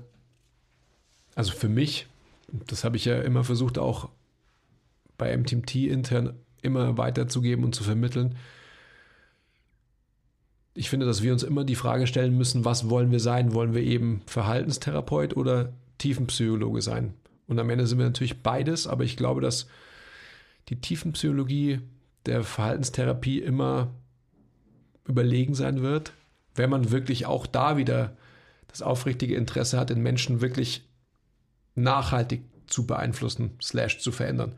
also für mich, das habe ich ja immer versucht auch bei MTMT intern immer weiterzugeben und zu vermitteln. Ich finde, dass wir uns immer die Frage stellen müssen, was wollen wir sein? Wollen wir eben Verhaltenstherapeut oder Tiefenpsychologe sein? Und am Ende sind wir natürlich beides, aber ich glaube, dass die Tiefenpsychologie der Verhaltenstherapie immer überlegen sein wird, wenn man wirklich auch da wieder das aufrichtige Interesse hat, den Menschen wirklich nachhaltig zu beeinflussen, slash zu verändern.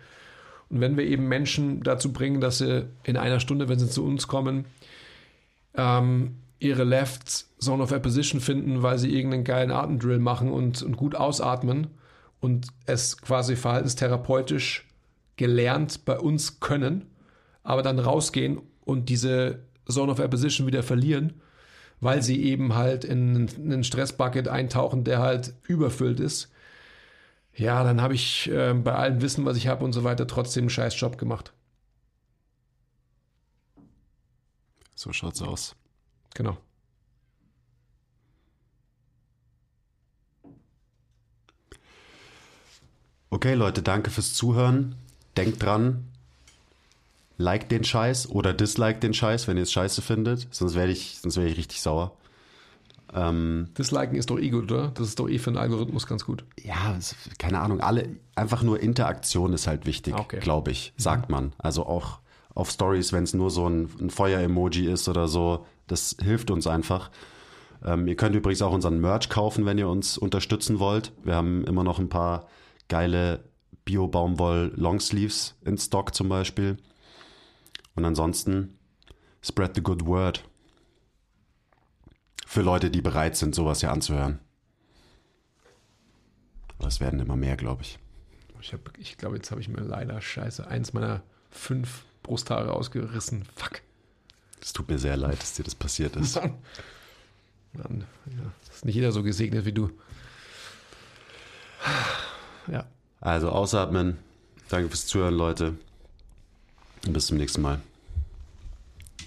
Und wenn wir eben Menschen dazu bringen, dass sie in einer Stunde, wenn sie zu uns kommen, ähm, ihre Left Zone of Apposition finden, weil sie irgendeinen geilen Atemdrill machen und, und gut ausatmen und es quasi verhaltenstherapeutisch gelernt bei uns können, aber dann rausgehen und diese Zone of Apposition wieder verlieren, weil sie eben halt in einen Stressbucket eintauchen, der halt überfüllt ist. Ja, dann habe ich äh, bei allem Wissen, was ich habe und so weiter, trotzdem einen scheiß Job gemacht. So schaut's aus. Genau. Okay, Leute, danke fürs Zuhören. Denkt dran, like den Scheiß oder dislike den Scheiß, wenn ihr es scheiße findet. Sonst werde ich, sonst werde ich richtig sauer. Ähm, Disliken ist doch eh gut, oder? Das ist doch eh für den Algorithmus ganz gut. ja, keine Ahnung, alle, einfach nur Interaktion ist halt wichtig, Okay. glaube ich, sagt man. Also auch auf Stories, wenn es nur so ein, ein Feuer-Emoji ist oder so, das hilft uns einfach. Ähm, ihr könnt übrigens auch unseren Merch kaufen, wenn ihr uns unterstützen wollt. Wir haben immer noch ein paar geile Bio-Baumwoll-Longsleeves in Stock zum Beispiel. Und ansonsten spread the good word. Für Leute, die bereit sind, sowas hier anzuhören. Aber es werden immer mehr, glaube ich. Ich, hab- ich glaube, jetzt habe ich mir leider scheiße eins meiner fünf Brusthaare ausgerissen. Fuck. Es tut mir sehr leid, dass dir das passiert ist. Mann. Mann, ja. Ist nicht jeder so gesegnet wie du. Ja. Also ausatmen. Danke fürs Zuhören, Leute. Und bis zum nächsten Mal.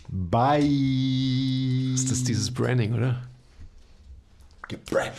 Bye. Ist das dieses Branding, oder? Gebrannt.